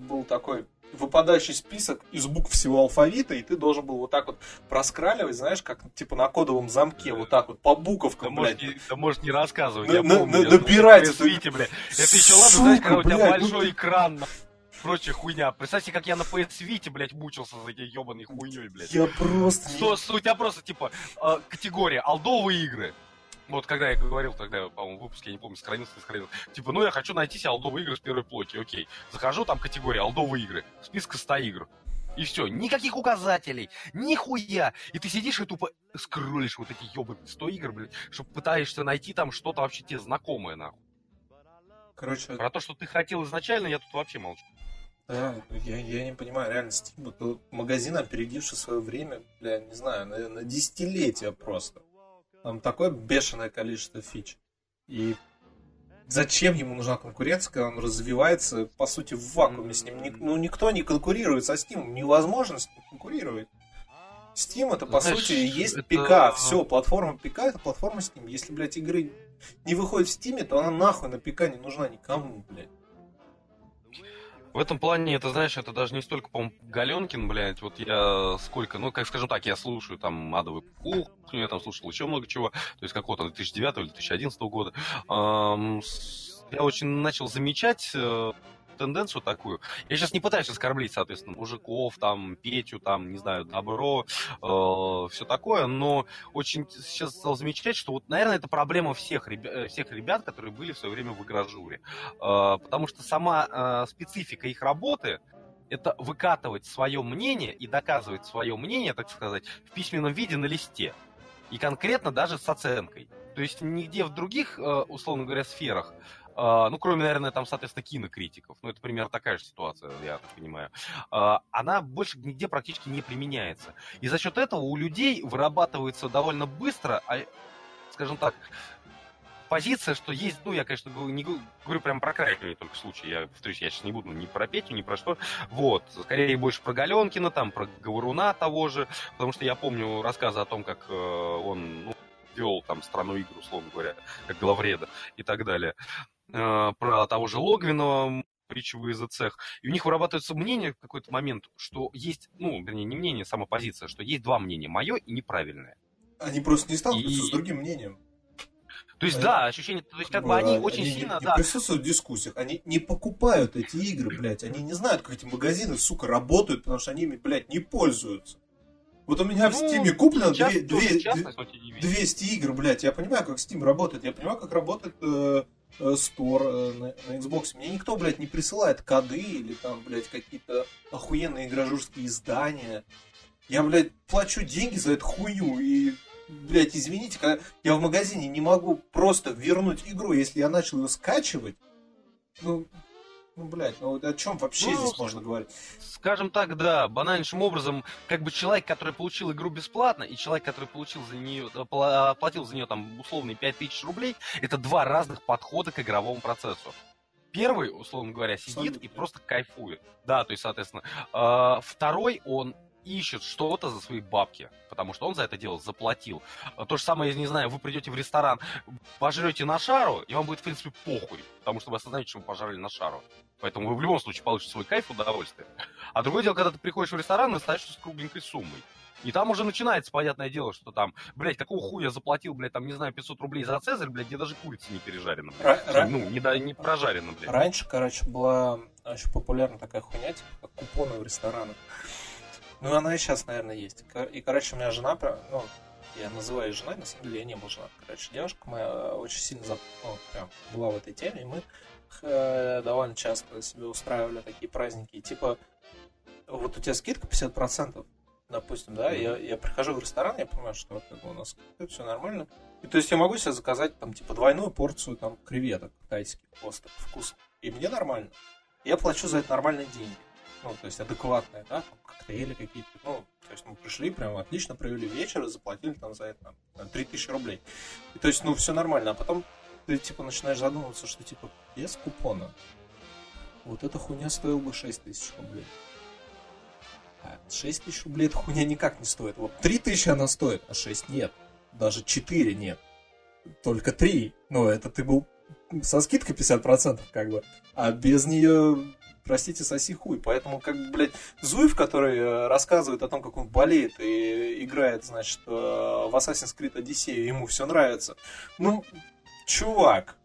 был такой выпадающий список из букв всего алфавита, и ты должен был вот так вот проскраливать, знаешь, как типа на кодовом замке, вот так вот по буковкам, да блядь. Может, не, да может не рассказывать, на, я на, помню. На, набирать. Это, это, блядь. это еще ладно, знаешь, когда у тебя блядь, большой ну... экран, прочая хуйня. Представьте, как я на PS Vita, блядь, мучился за этой ебаной хуйней, блядь. Я просто... Что, у тебя просто, типа, э, категория алдовые игры. Вот когда я говорил тогда, по-моему, в выпуске, я не помню, сохранился, не сохранился. Типа, ну я хочу найти себе алдовые игры с первой плойки, окей. Захожу, там категория алдовые игры, списка 100 игр. И все, никаких указателей, нихуя. И ты сидишь и тупо скроллишь вот эти ебаные 100 игр, блядь, чтобы пытаешься найти там что-то вообще тебе знакомое, нахуй. Короче... Про то, что ты хотел изначально, я тут вообще молчу. Да, я, я не понимаю, реально, Steam это магазин, опередивший свое время, бля, не знаю, на, на десятилетия просто. Там такое бешеное количество фич. И зачем ему нужна конкуренция, когда он развивается, по сути, в вакууме с ним? Ну, никто не конкурирует со Steam, невозможно с ним конкурировать. Steam это, по Знаешь, сути, есть это... ПК, все, платформа ПК это платформа Steam. Если, блядь, игры не выходят в Steam, то она нахуй на ПК не нужна никому, блядь. В этом плане, это, знаешь, это даже не столько, по-моему, Галенкин, блядь, вот я сколько, ну, как скажем так, я слушаю там адовый кухню, я там слушал еще много чего, то есть какого-то 2009 или 2011 года. Эм, я очень начал замечать э, тенденцию такую. Я сейчас не пытаюсь оскорбить, соответственно, мужиков, там, Петю, там, не знаю, добро, э, все такое, но очень сейчас стал замечать, что вот, наверное, это проблема всех, ребят, э, всех ребят, которые были в свое время в игражуре. Э, потому что сама э, специфика их работы, это выкатывать свое мнение и доказывать свое мнение, так сказать, в письменном виде на листе. И конкретно даже с оценкой. То есть нигде в других, э, условно говоря, сферах ну, кроме, наверное, там, соответственно, кинокритиков, ну, это примерно такая же ситуация, я так понимаю, uh, она больше нигде практически не применяется. И за счет этого у людей вырабатывается довольно быстро, а, скажем так, позиция, что есть, ну, я, конечно, не говорю прям про крайний только случай, я повторюсь, я сейчас не буду ни про Петю, ни про что, вот, скорее больше про Галенкина, там, про Говоруна того же, потому что я помню рассказы о том, как э, он, ну, вел там страну игр, условно говоря, как главреда и так далее. Э, про того же Логвинова, притчу в цех, и у них вырабатывается мнение в какой-то момент, что есть, ну, вернее, не мнение, а позиция, что есть два мнения, мое и неправильное. Они просто не сталкиваются и... с другим мнением. То есть, они, да, ощущение, то есть, как бы они, они очень они сильно, не, да. Не присутствуют в дискуссиях, они не покупают эти игры, блядь, они не знают, как эти магазины, сука, работают, потому что они ими, блядь, не пользуются. Вот у меня ну, в Steam куплено две, две, 200 игр, блядь, я понимаю, как Steam работает, я понимаю, как работает э, Store э, на, на Xbox. Мне никто, блядь, не присылает коды или там, блядь, какие-то охуенные игражурские издания. Я, блядь, плачу деньги за эту хуйню и, блядь, извините, когда я в магазине не могу просто вернуть игру, если я начал ее скачивать, ну, ну, блядь, ну о чем вообще ну, здесь можно говорить? Скажем так, да, банальнейшим образом, как бы человек, который получил игру бесплатно, и человек, который получил за нее, э, платил за нее там условные 5000 рублей, это два разных подхода к игровому процессу. Первый, условно говоря, сидит Абсолютно. и просто кайфует. Да, то есть, соответственно. Э, второй, он ищет что-то за свои бабки, потому что он за это дело заплатил. То же самое, не знаю, вы придете в ресторан, пожрете на шару, и вам будет, в принципе, похуй, потому что вы осознаете, что вы пожрали на шару. Поэтому вы в любом случае получите свой кайф, удовольствие. А другое дело, когда ты приходишь в ресторан и остаешься с кругленькой суммой. И там уже начинается, понятное дело, что там, блядь, какого хуя я заплатил, блядь, там, не знаю, 500 рублей за Цезарь, блядь, где даже курица не пережарена, блядь. Ра- ну, не, да, не прожарена, блядь. Раньше, короче, была очень популярна такая хуйня, типа, как купоны в ресторанах. Ну, она и сейчас, наверное, есть. И, короче, у меня жена, ну, я называю ее женой, на самом деле я не был женат. Короче, девушка моя э, очень сильно ну, прям была в этой теме, и мы э, довольно часто себе устраивали такие праздники. И, типа, вот у тебя скидка 50%, допустим, да, mm-hmm. я, я прихожу в ресторан, я понимаю, что как бы у нас все нормально. И то есть я могу себе заказать там типа двойную порцию там креветок тайских просто вкус. И мне нормально. Я плачу за это нормальные деньги ну, то есть адекватные, да, там, коктейли какие-то, ну, то есть мы пришли, прям отлично провели вечер и заплатили там за это там, 3000 рублей. И, то есть, ну, все нормально, а потом ты, типа, начинаешь задумываться, что, типа, без купона вот эта хуйня стоила бы 6 тысяч рублей. А 6 тысяч рублей эта хуйня никак не стоит. Вот 3 тысячи она стоит, а 6 нет. Даже 4 нет. Только 3. Ну, это ты был со скидкой 50%, как бы. А без нее простите, соси хуй. Поэтому, как бы, блядь, Зуев, который э, рассказывает о том, как он болеет и играет, значит, э, в Assassin's Creed Odyssey, ему все нравится. Ну, чувак,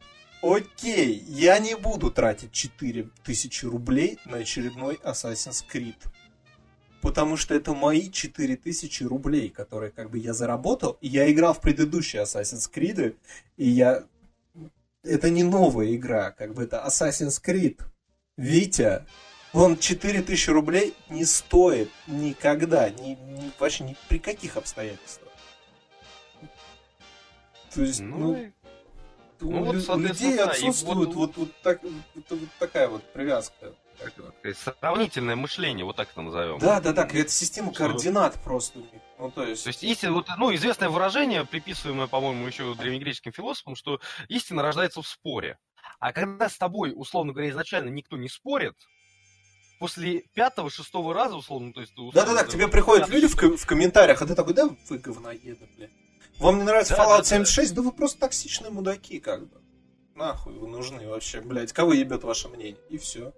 окей, я не буду тратить 4000 рублей на очередной Assassin's Creed. Потому что это мои 4000 рублей, которые как бы я заработал. Я играл в предыдущие Assassin's Creed, и я... Это не новая игра, как бы это Assassin's Creed. Витя, он 4000 рублей не стоит никогда, ни, ни, вообще ни при каких обстоятельствах. То есть, ну, ну ну, у, вот, у людей отсутствует вот, вот, вот, так, вот, вот такая вот привязка. Сравнительное мышление, вот так это назовем. Да, да, да, это система координат просто. Ну, то есть... То есть истина, вот, ну, известное выражение, приписываемое, по-моему, еще древнегреческим философам, что истина рождается в споре. А когда с тобой, условно говоря, изначально никто не спорит, после пятого-шестого раза, условно, то есть... Да-да-да, к тебе приходят люди в, в комментариях, а ты такой, да вы говноеды, блядь. Вам не нравится да, Fallout да, 76? Да. да вы просто токсичные мудаки, как бы. Нахуй вы нужны вообще, блядь. Кого ебет ваше мнение? И все.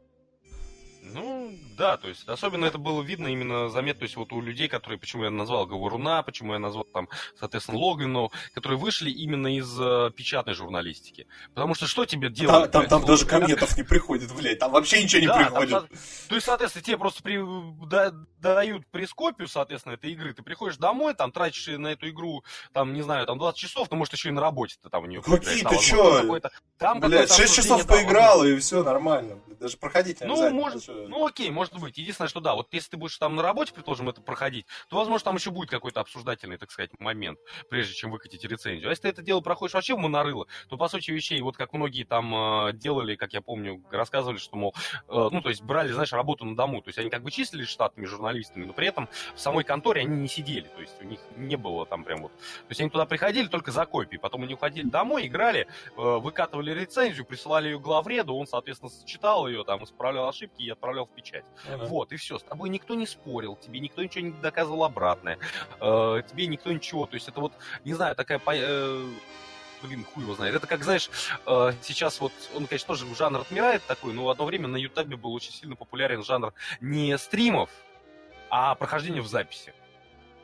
Ну, да, то есть особенно это было видно именно заметно, то есть вот у людей, которые, почему я назвал Говоруна, почему я назвал там, соответственно, Логвину, которые вышли именно из э, печатной журналистики. Потому что что тебе делать? Да, там, там даже комментов не приходит, блядь, там вообще ничего не да, приходит. Там, то есть, соответственно, тебе просто при, да, дают прескопию, соответственно, этой игры, ты приходишь домой, там тратишь на эту игру, там, не знаю, там 20 часов, ну, может, еще и на работе ты там у нее. Какие ты чё? Там блядь, 6 часов поиграл, и все нормально. Даже проходить не Ну, может, ну окей, может быть. Единственное, что да, вот если ты будешь там на работе, предположим, это проходить, то, возможно, там еще будет какой-то обсуждательный, так сказать, момент, прежде чем выкатить рецензию. А если ты это дело проходишь вообще в монорыло, то, по сути вещей, вот как многие там э, делали, как я помню, рассказывали, что, мол, э, ну, то есть брали, знаешь, работу на дому. То есть они как бы числились штатными журналистами, но при этом в самой конторе они не сидели. То есть у них не было там прям вот... То есть они туда приходили только за копией. Потом они уходили домой, играли, э, выкатывали рецензию, присылали ее главреду, он, соответственно, читал ее, там, исправлял ошибки и отправлял в печать. Uh-huh. Вот, и все. С тобой никто не спорил, тебе никто ничего не доказывал обратное, э, тебе никто ничего. То есть это вот, не знаю, такая... Э, блин, хуй его знает. Это как, знаешь, э, сейчас вот, он, конечно, тоже жанр отмирает такой, но в одно время на Ютубе был очень сильно популярен жанр не стримов, а прохождения в записи.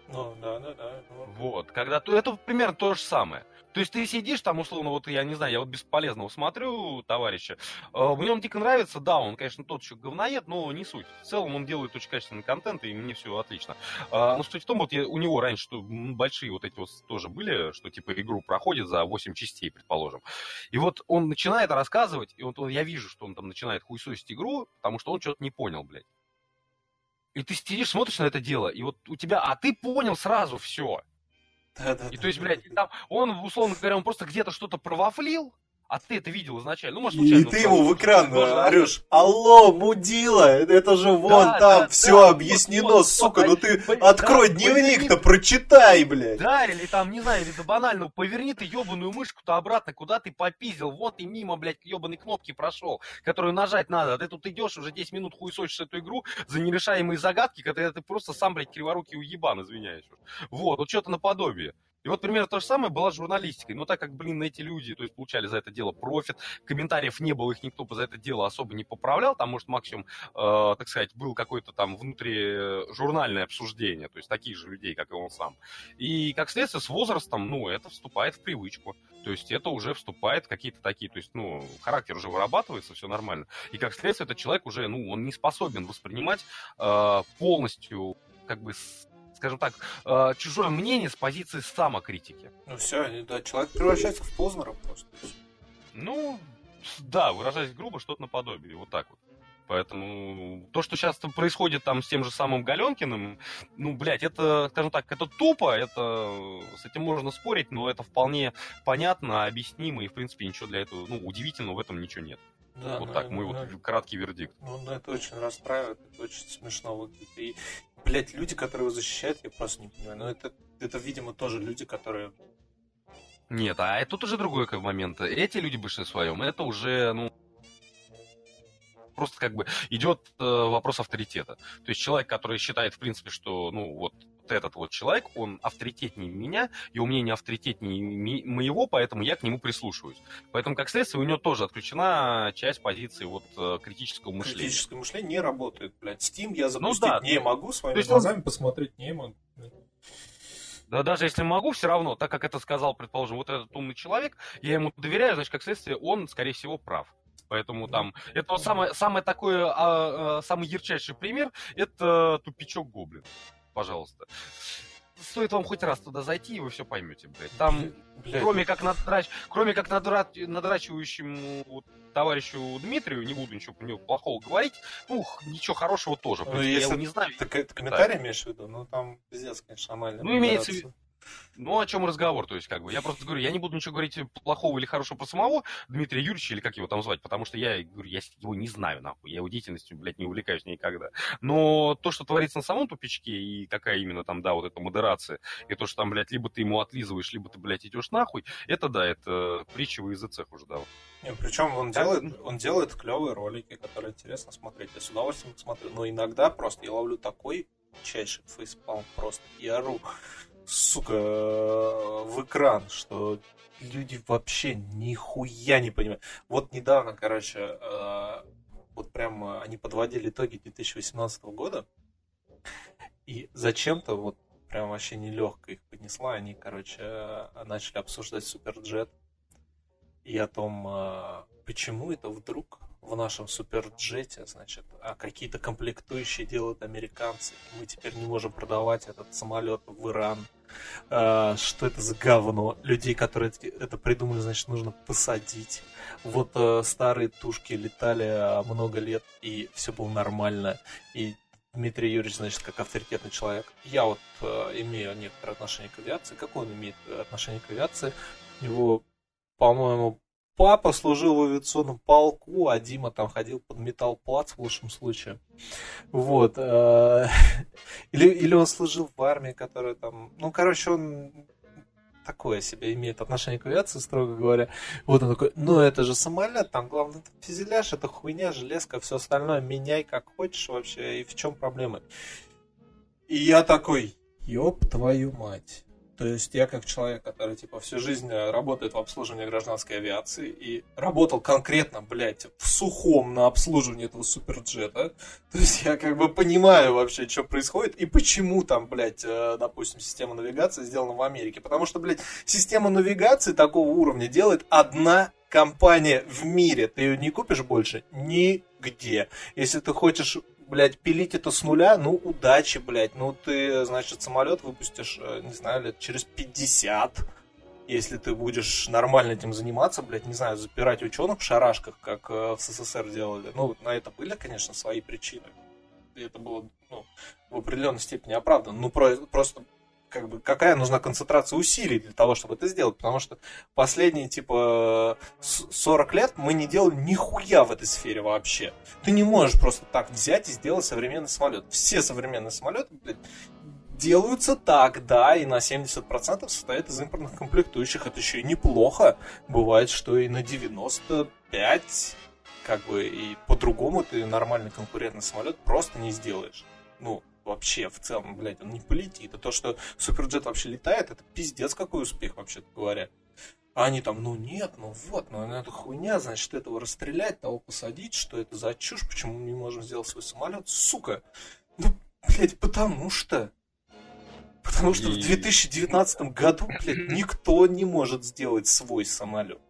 Ну, да, да, да. Вот, когда то это примерно то же самое. То есть ты сидишь там, условно, вот я не знаю, я вот бесполезного смотрю товарища, э, мне он дико нравится, да, он, конечно, тот еще говноед, но не суть. В целом он делает очень качественный контент, и мне все отлично. Но суть в том, вот я, у него раньше что, большие вот эти вот тоже были, что типа игру проходит за 8 частей, предположим. И вот он начинает рассказывать, и вот он, я вижу, что он там начинает хуесосить игру, потому что он что-то не понял, блядь. И ты сидишь, смотришь на это дело, и вот у тебя, а ты понял сразу все. Да, да, и то есть, блядь, там, он, условно говоря, он просто где-то что-то провафлил, а ты это видел изначально. Ну, может, случайно. И ты ему в экран орешь. Алло, мудила, это же вон да, там да, все да, объяснено, вот, сука. Вот, ну ты блин, открой да, дневник-то, прочитай, блядь. Да, или там, не знаю, или да банально, поверни ты ебаную мышку-то обратно, куда ты попиздил. Вот ты мимо, блядь, ебаной кнопки прошел, которую нажать надо. А ты тут идешь, уже 10 минут хуесочишь эту игру за нерешаемые загадки, когда ты просто сам, блядь, криворукий уебан, извиняюсь. Вот, вот что-то наподобие. И вот примерно то же самое была с журналистикой. Но так как, блин, эти люди, то есть, получали за это дело профит, комментариев не было, их никто за это дело особо не поправлял, там, может, максимум, э, так сказать, был какое-то там внутрижурнальное обсуждение, то есть, таких же людей, как и он сам. И, как следствие, с возрастом, ну, это вступает в привычку. То есть, это уже вступает какие-то такие, то есть, ну, характер уже вырабатывается, все нормально. И, как следствие, этот человек уже, ну, он не способен воспринимать э, полностью как бы скажем так, э, чужое мнение с позиции самокритики. Ну все, да, человек превращается в Познера просто. Ну, да, выражаясь грубо, что-то наподобие, вот так вот. Поэтому то, что сейчас происходит там с тем же самым Галенкиным, ну, блядь, это, скажем так, это тупо, это с этим можно спорить, но это вполне понятно, объяснимо, и, в принципе, ничего для этого, ну, удивительного в этом ничего нет. Да, вот ну, так, мой ну, вот краткий вердикт. Ну, ну, это очень расстраивает, это очень смешно выглядит. И, блядь, люди, которые его защищают, я просто не понимаю. Но это, это, видимо, тоже люди, которые... Нет, а тут уже другой как момент. Эти люди в большинстве своем, это уже, ну, просто как бы идет э, вопрос авторитета. То есть человек, который считает, в принципе, что, ну, вот этот вот человек, он авторитетнее меня, его мнение авторитетнее моего, поэтому я к нему прислушиваюсь. Поэтому, как следствие, у него тоже отключена часть позиции вот э, критического мышления. Критическое мышление не работает, блядь. Steam я запустить ну, да, не могу, своими глазами он... посмотреть не могу. Да даже если могу, все равно, так как это сказал, предположим, вот этот умный человек, я ему доверяю, значит, как следствие, он, скорее всего, прав. Поэтому там это вот самое, самое такое, а, а, самый ярчайший пример, это тупичок гоблин пожалуйста. Стоит вам хоть раз туда зайти, и вы все поймете, блядь. Там, блядь. кроме как надрач... кроме как надра... надрачивающему товарищу Дмитрию, не буду ничего про него плохого говорить, ну, ничего хорошего тоже. Ну, если я его не знаю. Ты, ты комментарий да. имеешь в виду? Ну, там пиздец, конечно, анальный. Ну, имеется в виду. Ну, о чем разговор, то есть, как бы, я просто говорю, я не буду ничего говорить плохого или хорошего про самого Дмитрия Юрьевича, или как его там звать, потому что я, говорю, я его не знаю, нахуй, я его деятельностью, блядь, не увлекаюсь никогда. Но то, что творится на самом тупичке, и какая именно там, да, вот эта модерация, и то, что там, блядь, либо ты ему отлизываешь, либо ты, блядь, идешь нахуй, это, да, это притча в языцах уже, да. Не, причем он делает, он делает клевые ролики, которые интересно смотреть. Я с удовольствием смотрю. Но иногда просто я ловлю такой чайший фейспалм просто. Я ору сука, в экран, что люди вообще нихуя не понимают. Вот недавно, короче, э, вот прям они подводили итоги 2018 года, и зачем-то вот прям вообще нелегко их поднесла, они, короче, начали обсуждать Суперджет и о том, э, почему это вдруг в нашем суперджете, значит, а какие-то комплектующие делают американцы. Мы теперь не можем продавать этот самолет в Иран. А, что это за говно? Людей, которые это придумали, значит, нужно посадить. Вот а, старые тушки летали а, много лет, и все было нормально. И Дмитрий Юрьевич, значит, как авторитетный человек. Я вот э, имею некоторое отношение к авиации. Какое он имеет отношение к авиации? У него, по-моему, папа служил в авиационном полку, а Дима там ходил под металлплац в лучшем случае. Вот. Э, или, или он служил в армии, которая там... Ну, короче, он такое себе имеет отношение к авиации, строго говоря. Вот он такой, ну это же самолет, там главное это фюзеляж, это хуйня, железка, все остальное меняй как хочешь вообще, и в чем проблема? И я такой, ёб твою мать. То есть я как человек, который типа всю жизнь э, работает в обслуживании гражданской авиации и работал конкретно, блядь, в сухом на обслуживании этого суперджета, то есть я как бы понимаю вообще, что происходит и почему там, блядь, э, допустим, система навигации сделана в Америке. Потому что, блядь, система навигации такого уровня делает одна компания в мире. Ты ее не купишь больше нигде. Если ты хочешь блядь, пилить это с нуля, ну, удачи, блядь. Ну, ты, значит, самолет выпустишь, э, не знаю, лет через 50, если ты будешь нормально этим заниматься, блядь, не знаю, запирать ученых в шарашках, как э, в СССР делали. Ну, на это были, конечно, свои причины. И это было, ну, в определенной степени оправдано. Ну, про, просто как бы, какая нужна концентрация усилий для того, чтобы это сделать. Потому что последние, типа, 40 лет мы не делали нихуя в этой сфере вообще. Ты не можешь просто так взять и сделать современный самолет. Все современные самолеты, блядь, делаются так, да, и на 70% состоят из импортных комплектующих. Это еще и неплохо. Бывает, что и на 95, как бы, и по-другому ты нормальный конкурентный самолет просто не сделаешь. Ну, вообще в целом, блядь, он не полетит. А то, что Суперджет вообще летает, это пиздец какой успех, вообще говоря. А они там, ну нет, ну вот, ну это хуйня, значит, этого расстрелять, того посадить, что это за чушь, почему мы не можем сделать свой самолет, сука. Ну, блядь, потому что. Потому что И... в 2019 году, блядь, никто не может сделать свой самолет.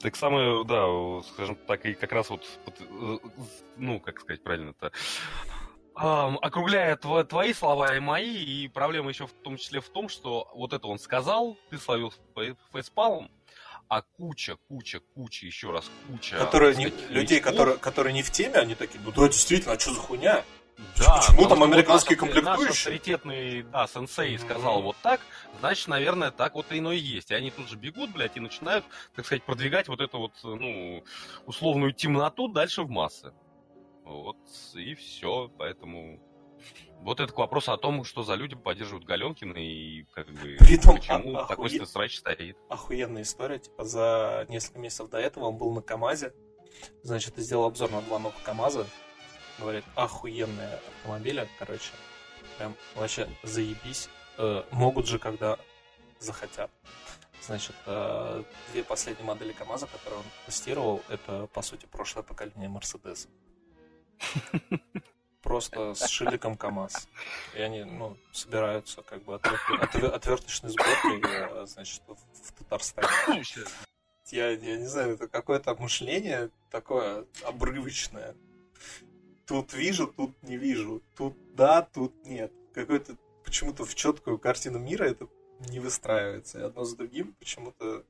Так самое, да, скажем так, и как раз вот, э, ну, как сказать правильно-то, округляя твои слова и мои, и проблема еще в том числе в том, что вот это он сказал, ты словил фейспалом, а куча, куча, куча, еще раз куча... Которые не, людей, которые, которые не в теме, они такие, ну да, действительно, а что за хуйня? Да, Почему там американские комплектующие? Наш авторитетный, да, сенсей сказал вот так, значит, наверное, так вот и оно и есть. И они тут же бегут, блядь, и начинают, так сказать, продвигать вот эту вот, ну, условную темноту дальше в массы. Вот, и все, поэтому... Вот это к вопросу о том, что за люди поддерживают Галенкина и как бы Притом, почему а, такой охуе... срач стоит. Охуенная история, типа за несколько месяцев до этого он был на КАМАЗе, значит, сделал обзор на два новых КАМАЗа, говорит, охуенные автомобили, короче, прям вообще заебись. Э, могут же, когда захотят. Значит, э, две последние модели КАМАЗа, которые он тестировал, это, по сути, прошлое поколение Мерседеса. Просто с шиликом КАМАЗ. И они, ну, собираются как бы отверточной сборкой, э, значит, в Татарстане. Я, я не знаю, это какое-то мышление такое обрывочное тут вижу, тут не вижу, тут да, тут нет. Какой-то почему-то в четкую картину мира это не выстраивается. И одно с другим почему-то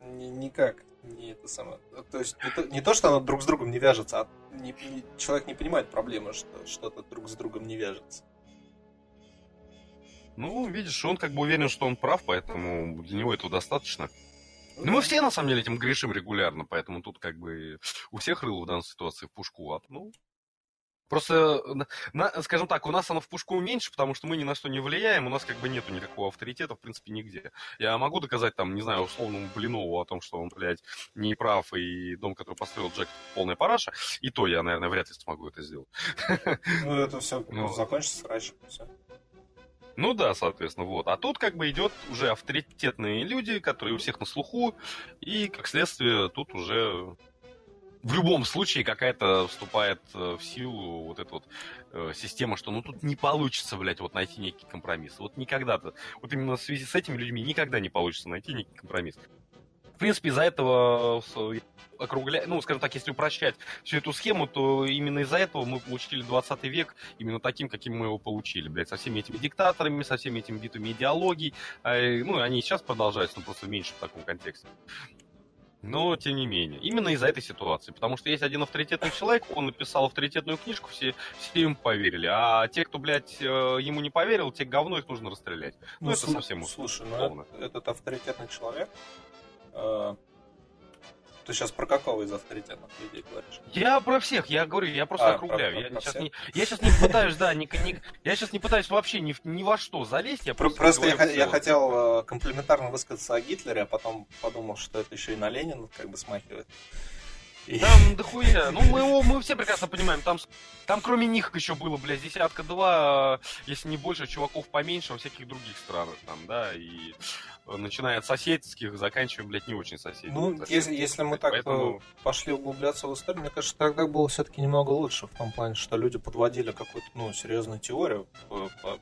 никак не это самое. То есть не то, не то, что оно друг с другом не вяжется, а не, не, человек не понимает проблемы, что что-то друг с другом не вяжется. Ну, видишь, он как бы уверен, что он прав, поэтому для него этого достаточно. Ну, мы все, на самом деле, этим грешим регулярно, поэтому тут как бы у всех рыло в данной ситуации в пушку. А, ну, Просто, на, скажем так, у нас оно в пушку меньше, потому что мы ни на что не влияем, у нас как бы нету никакого авторитета, в принципе, нигде. Я могу доказать, там, не знаю, условному Блинову о том, что он, блядь, не прав, и дом, который построил Джек, полная параша, и то я, наверное, вряд ли смогу это сделать. Ну, это все ну, закончится раньше, все. Ну да, соответственно, вот. А тут как бы идет уже авторитетные люди, которые у всех на слуху, и, как следствие, тут уже в любом случае какая-то вступает э, в силу вот эта вот э, система, что ну тут не получится, блядь, вот найти некий компромисс. Вот никогда-то. Вот именно в связи с этими людьми никогда не получится найти некий компромисс. В принципе, из-за этого э, округля... ну, скажем так, если упрощать всю эту схему, то именно из-за этого мы получили 20 век именно таким, каким мы его получили, блядь, со всеми этими диктаторами, со всеми этими битвами идеологий. Ну, они и сейчас продолжаются, но просто меньше в таком контексте. Но, тем не менее, именно из-за этой ситуации. Потому что есть один авторитетный человек, он написал авторитетную книжку, все, все ему поверили. А те, кто, блядь, э, ему не поверил, те говно их нужно расстрелять. Ну, ну это совсем Слушай, ну этот авторитетный человек, ты сейчас про какого из авторитетных людей говоришь? Я про всех, я говорю, я просто а, округляю. Про, про, я, про сейчас не, я сейчас не пытаюсь, да, ни, ни, я сейчас не пытаюсь вообще ни, ни во что залезть. Я просто просто я, я хотел э, комплиментарно высказаться о Гитлере, а потом подумал, что это еще и на Ленина как бы смахивает. Там дохуя. Ну, мы, его, мы все прекрасно понимаем, там, там кроме них еще было, блядь, десятка-два, если не больше, чуваков поменьше во всяких других странах, там, да, и начиная от соседских, заканчивая, блядь, не очень соседских. Ну, если, если мы так Поэтому... пошли углубляться в историю, мне кажется, тогда было все-таки немного лучше, в том плане, что люди подводили какую-то, ну, серьезную теорию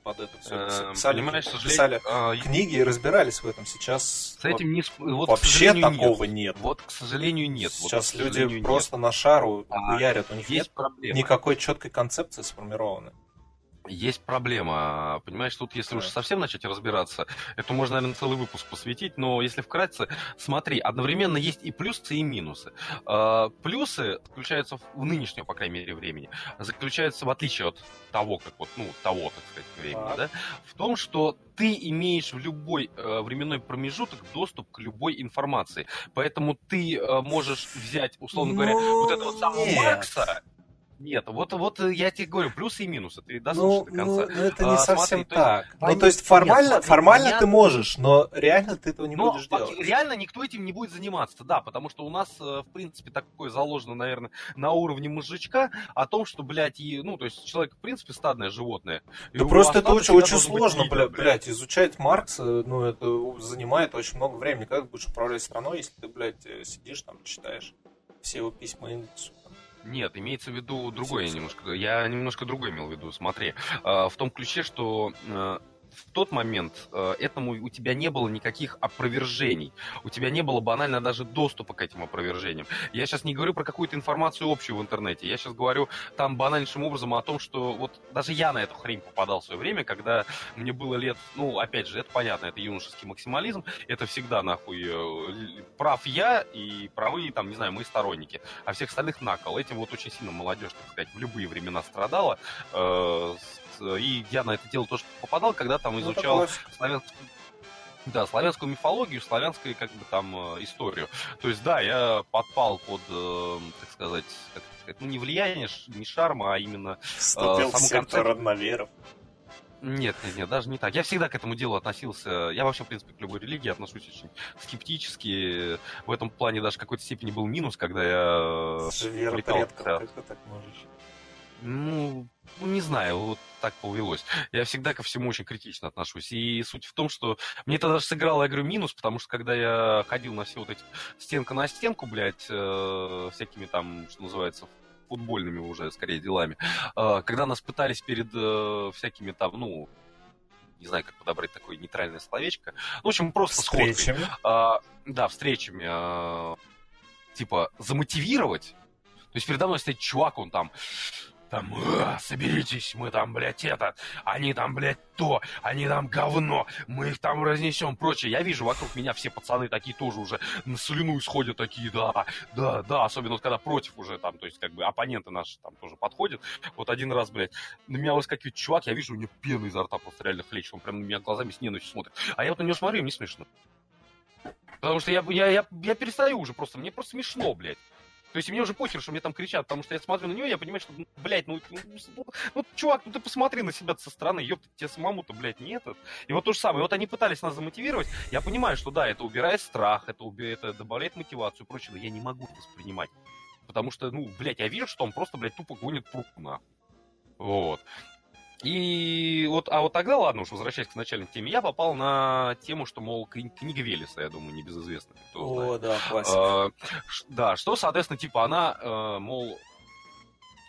под это все. Эм, писали, Понимаешь, писали а, книги и разбирались в этом. Сейчас с этим не, вот, вообще такого нет. нет. Вот, к сожалению, нет. Сейчас вот, люди нет. просто на шару а, хуярят, у них есть нет проблема. никакой четкой концепции сформированной есть проблема. Понимаешь, тут если уж совсем начать разбираться, это можно, наверное, целый выпуск посвятить, но если вкратце, смотри, одновременно есть и плюсы, и минусы. А, плюсы заключаются в нынешнем, по крайней мере, времени, заключаются в отличие от того, как вот, ну, того, так сказать, времени, да, в том, что ты имеешь в любой э, временной промежуток доступ к любой информации. Поэтому ты э, можешь взять, условно говоря, вот этого самого Маркса нет, вот, вот я тебе говорю, плюсы и минусы. Ты дослушай ну, до конца. Ну, это не а, совсем смотри, так. То есть, ну, то есть формально, нет, смотри, формально понятно. ты можешь, но реально ты этого не но будешь делать. Реально никто этим не будет заниматься, да, потому что у нас, э, в принципе, такое заложено, наверное, на уровне мужичка о том, что, блядь, и, ну, то есть человек, в принципе, стадное животное. Да просто это очень, очень сложно, лидер, блядь, блядь, изучать Маркса, ну, это занимает очень много времени. Как будешь управлять страной, если ты, блядь, сидишь там, читаешь все его письма индексу? Нет, имеется в виду другое немножко. Я немножко другое имел в виду. Смотри, а, в том ключе, что а, в тот момент э, этому у тебя не было никаких опровержений. У тебя не было банально даже доступа к этим опровержениям. Я сейчас не говорю про какую-то информацию общую в интернете. Я сейчас говорю там банальнейшим образом о том, что вот даже я на эту хрень попадал в свое время, когда мне было лет, ну, опять же, это понятно, это юношеский максимализм, это всегда нахуй э, прав я и правы, там, не знаю, мы сторонники, а всех остальных накол. Этим вот очень сильно молодежь, так сказать, в любые времена страдала. Э, и я на это дело тоже попадал, когда там ну, изучал ну, славянскую да, славянскую мифологию, славянскую, как бы там, э, историю. То есть, да, я подпал под, э, так сказать, как сказать, ну, не влияние, не шарма, а именно... Э, Вступил в сектор родноверов. Нет, нет, нет, даже не так. Я всегда к этому делу относился. Я вообще, в принципе, к любой религии отношусь очень скептически. В этом плане даже в какой-то степени был минус, когда я... Вера предков, да. как ты так можешь? Ну, ну, не знаю, вот так повелось. Я всегда ко всему очень критично отношусь. И суть в том, что мне это даже сыграло, я говорю, минус, потому что когда я ходил на все вот эти стенка на стенку, блядь, э, всякими там, что называется, футбольными уже, скорее, делами, э, когда нас пытались перед э, всякими там, ну, не знаю, как подобрать такое нейтральное словечко. Ну, в общем, просто встречами. Э, да, встречами. Э, типа, замотивировать. То есть передо мной стоит чувак, он там там, «А, соберитесь, мы там, блядь, это, они там, блядь, то, они там говно, мы их там разнесем, прочее. Я вижу вокруг меня все пацаны такие тоже уже на слюну исходят, такие, да, да, да, особенно вот когда против уже там, то есть как бы оппоненты наши там тоже подходят. Вот один раз, блядь, на меня выскакивает чувак, я вижу, у него пена изо рта просто реально хлещет, он прям на меня глазами с ненавистью смотрит. А я вот на него смотрю, мне смешно. Потому что я, я, я, я перестаю уже просто, мне просто смешно, блядь. То есть мне уже похер, что мне там кричат, потому что я смотрю на него, я понимаю, что, блядь, ну, ну, ну, ну чувак, ну ты посмотри на себя со стороны, ёпта, тебе самому-то, блядь, не этот. И вот то же самое, вот они пытались нас замотивировать, я понимаю, что да, это убирает страх, это, уби... это добавляет мотивацию и прочее, но я не могу это воспринимать. Потому что, ну, блядь, я вижу, что он просто, блядь, тупо гонит прук нахуй. Вот. И вот, а вот тогда, ладно, уж возвращаясь к начальной теме, я попал на тему, что, мол, книга Велеса, я думаю, небезызвестная. О, знает. да, классика. А, да, что, соответственно, типа, она, а, мол,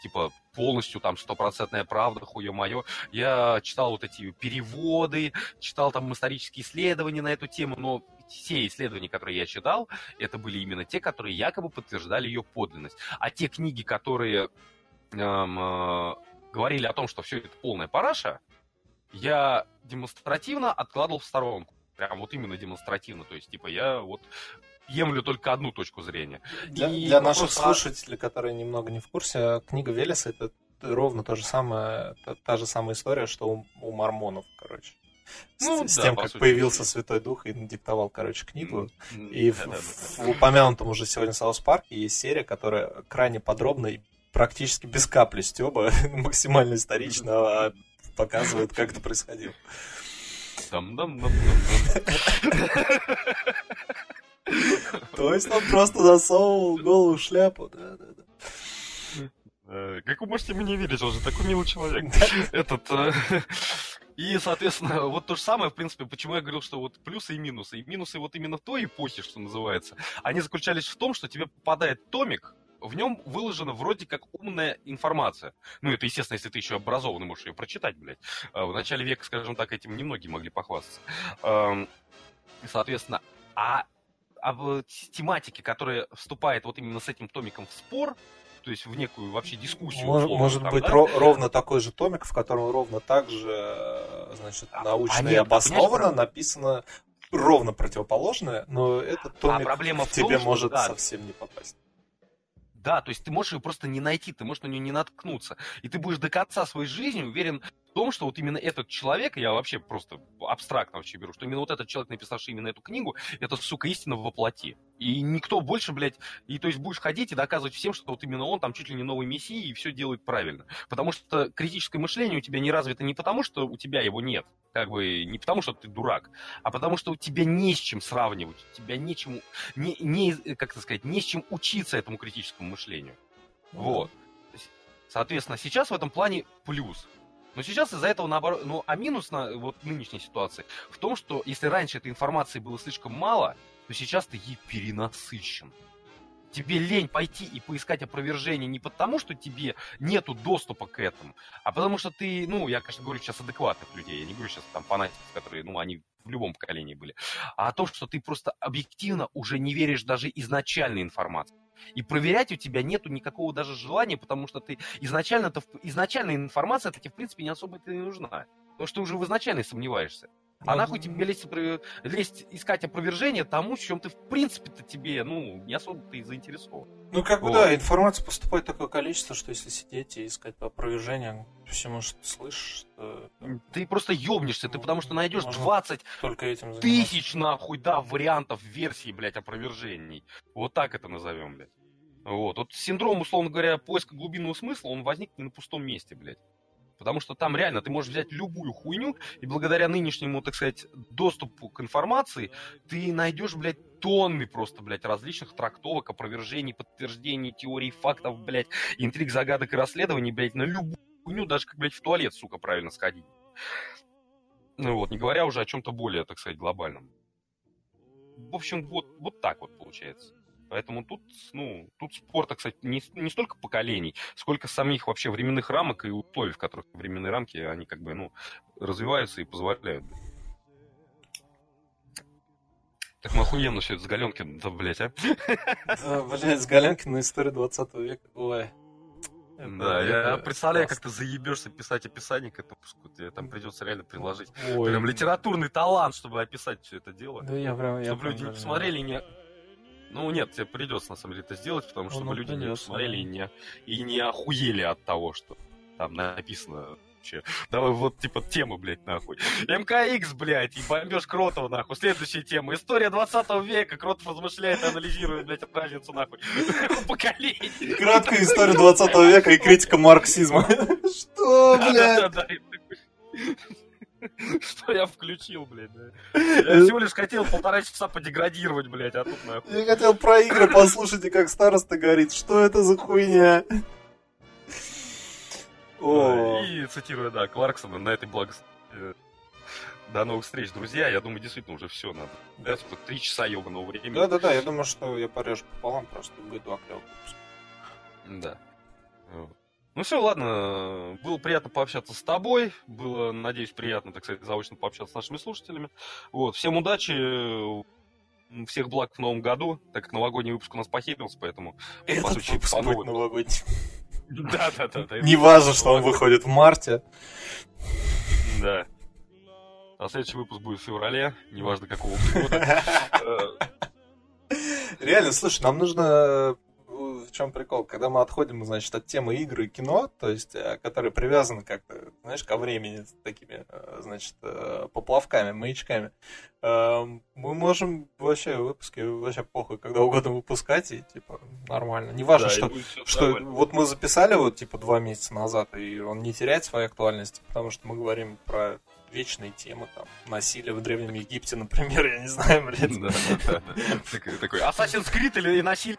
типа, полностью там стопроцентная правда, хуе мое. Я читал вот эти переводы, читал там исторические исследования на эту тему, но все исследования, которые я читал, это были именно те, которые якобы подтверждали ее подлинность. А те книги, которые эм, говорили о том, что все это полная параша, я демонстративно откладывал в сторонку. Прям вот именно демонстративно. То есть, типа, я вот емлю только одну точку зрения. Для, и для наших слушателей, которые немного не в курсе, книга Велеса это ровно то же самое, та, та же самая история, что у, у мормонов, короче. Ну, с, да, с тем, как сути, появился Святой Дух и диктовал, короче, книгу. Mm-hmm. И да, в, да, да. в упомянутом уже сегодня Саус Парке есть серия, которая крайне подробно и практически без капли стеба, максимально исторично а показывает, как это происходило. То есть он просто засовывал голову в шляпу, да, да, да. Э, как вы можете мне верить, он же такой милый человек. Этот... Э, и, соответственно, вот то же самое, в принципе, почему я говорил, что вот плюсы и минусы. И минусы вот именно той эпохи, что называется, они заключались в том, что тебе попадает томик, в нем выложена вроде как умная информация. Ну, это, естественно, если ты еще образованный, можешь ее прочитать, блядь. А, в начале века, скажем так, этим немногие могли похвастаться. Соответственно, а об тематике, которая вступает вот именно с этим томиком в спор, то есть в некую вообще дискуссию. Может, условно, может там, быть, да? ро- ровно такой же томик, в котором ровно так же, значит, а, научно а и обоснованно написано ровно противоположное, но этот томик а проблема тебе том, может да, совсем не попасть. Да, то есть ты можешь ее просто не найти, ты можешь на нее не наткнуться. И ты будешь до конца своей жизни уверен в том, что вот именно этот человек, я вообще просто абстрактно вообще беру, что именно вот этот человек, написавший именно эту книгу, это, сука, истина воплоти. И никто больше, блядь, и то есть будешь ходить и доказывать всем, что вот именно он там чуть ли не новый мессия и все делает правильно. Потому что критическое мышление у тебя не развито не потому, что у тебя его нет, как бы не потому, что ты дурак, а потому что у тебя не с чем сравнивать, у тебя нечему, не, не, как это сказать, не с чем учиться этому критическому мышлению. Вот. Соответственно, сейчас в этом плане плюс. Но сейчас из-за этого наоборот, ну, а минус на вот нынешней ситуации в том, что если раньше этой информации было слишком мало, то сейчас ты ей перенасыщен. Тебе лень пойти и поискать опровержение не потому, что тебе нету доступа к этому, а потому что ты, ну, я, конечно, говорю сейчас адекватных людей, я не говорю сейчас там фанатиков, которые, ну, они в любом поколении были, а о том, что ты просто объективно уже не веришь даже изначальной информации. И проверять у тебя нету никакого даже желания, потому что ты изначально, -то, изначальная информация тебе, в принципе, не особо не нужна. Потому что ты уже в изначально сомневаешься. А нахуй тебе лезть, лезть искать опровержение тому, в чем ты, в принципе-то, тебе, ну, не особо ты заинтересован. Ну, как бы, вот. да, информации поступает такое количество, что если сидеть и искать опровержение всему, что ты слышишь, то... Ты просто ёбнешься, ты потому что найдешь 20 только этим тысяч, нахуй, да, вариантов версий, блядь, опровержений. Вот так это назовем, блядь. Вот. Вот синдром, условно говоря, поиска глубинного смысла, он возник не на пустом месте, блядь. Потому что там реально ты можешь взять любую хуйню, и благодаря нынешнему, так сказать, доступу к информации, ты найдешь, блядь, тонны просто, блядь, различных трактовок, опровержений, подтверждений, теорий, фактов, блядь, интриг, загадок и расследований, блядь, на любую хуйню, даже как, блядь, в туалет, сука, правильно сходить. Ну вот, не говоря уже о чем-то более, так сказать, глобальном. В общем, вот, вот так вот получается. Поэтому тут, ну, тут спорта, кстати, не, не столько поколений, сколько самих вообще временных рамок и условий, в которых временные рамки, они как бы, ну, развиваются и позволяют. Так мы охуенно все это с Галенкин, да, блядь, а? Да, блядь, с Галенкин на истории 20 века. Ой. Да, я представляю, как ты заебешься писать описание к этому выпуску. Тебе там придется реально приложить Ой, прям литературный талант, чтобы описать все это дело. Да я прям... я Чтобы прям люди не посмотрели и не... Ну нет, тебе придется на самом деле это сделать, потому что Ну, люди не посмотрели да. и не, и не охуели от того, что там написано вообще. Давай вот типа темы, блядь, нахуй. МКХ, блядь, и бомбеж Кротова, нахуй. Следующая тема. История 20 века. Кротов размышляет и анализирует, блядь, разницу, нахуй. Поколений. Краткая история 20 века и критика марксизма. Что, блядь? Что я включил, блядь. Я всего лишь хотел полтора часа подеградировать, блядь, а тут нахуй. Я хотел про игры послушать, и как староста говорит, что это за хуйня? О, И цитируя, да, Кларксона на этой благо... э, До новых встреч, друзья. Я думаю, действительно уже все надо. Да, сколько, три часа ебаного времени. да-да-да, я думаю, что я порежу пополам, просто будет два выпуска. Да. Вот. Ну все, ладно. Было приятно пообщаться с тобой. Было, надеюсь, приятно, так сказать, заочно пообщаться с нашими слушателями. Вот. Всем удачи. Всех благ в новом году, так как новогодний выпуск у нас похерился, поэтому... по Этот сути, выпуск по будет новогодний. Да, да, да. да. Не важно, что он выходит в марте. Да. А следующий выпуск будет в феврале, неважно какого года. Э, Реально, слушай, нам нужно... В чем прикол? Когда мы отходим, значит, от темы игры и кино, то есть, э, которые привязаны как-то, знаешь, ко времени с такими, э, значит, э, поплавками, маячками, э, мы можем вообще выпуски вообще похуй, когда угодно выпускать, и, типа, нормально. Не важно, да, что что нормально. вот мы записали вот типа два месяца назад, и он не теряет своей актуальности, потому что мы говорим про вечные темы, там, насилие в Древнем Египте, например, я не знаю, блядь. Такой Assassin's Creed или насилие.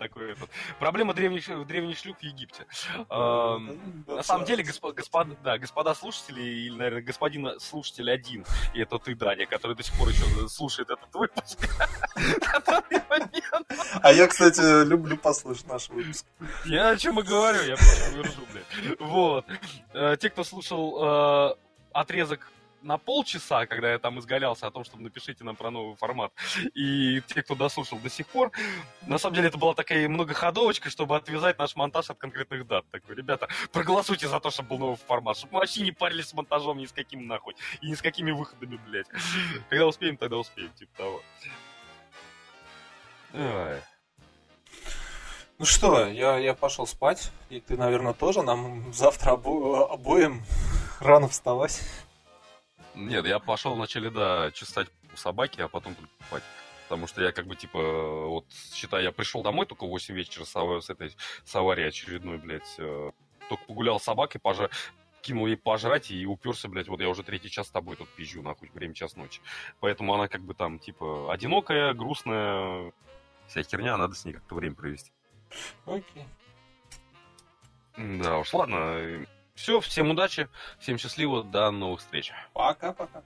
Такой этот. Проблема древних, древних шлюх в Египте. На самом деле, госпо- господа, да, господа слушатели, или, наверное, господин слушатель один, и это ты, Даня, который до сих пор еще слушает этот выпуск. А я, кстати, люблю послушать наш выпуск. Я о чем и говорю, я просто вержу, блядь. Вот. Э, Те, кто слушал э, отрезок на полчаса, когда я там изгалялся о том, чтобы напишите нам про новый формат, и те, кто дослушал до сих пор, на самом деле это была такая многоходовочка, чтобы отвязать наш монтаж от конкретных дат. Такой, ребята, проголосуйте за то, чтобы был новый формат, чтобы мы вообще не парились с монтажом ни с каким нахуй, и ни с какими выходами, блядь. Когда успеем, тогда успеем, типа того. Ой. Ну что, я, я пошел спать, и ты, наверное, тоже. Нам завтра обо- обоим рано вставать. Нет, я пошел вначале, да, чесать у собаки, а потом только спать. Потому что я как бы, типа, вот, считай, я пришел домой только в 8 вечера с, с этой с аварии очередной, блядь. э, Только погулял с собакой, пожа... кинул ей пожрать и уперся, блядь, вот я уже третий час с тобой тут пизжу, нахуй, время час ночи. Поэтому она как бы там, типа, одинокая, грустная, вся херня, надо с ней как-то время провести. Окей. Да уж, ладно. Все, всем удачи, всем счастливо, до новых встреч. Пока-пока.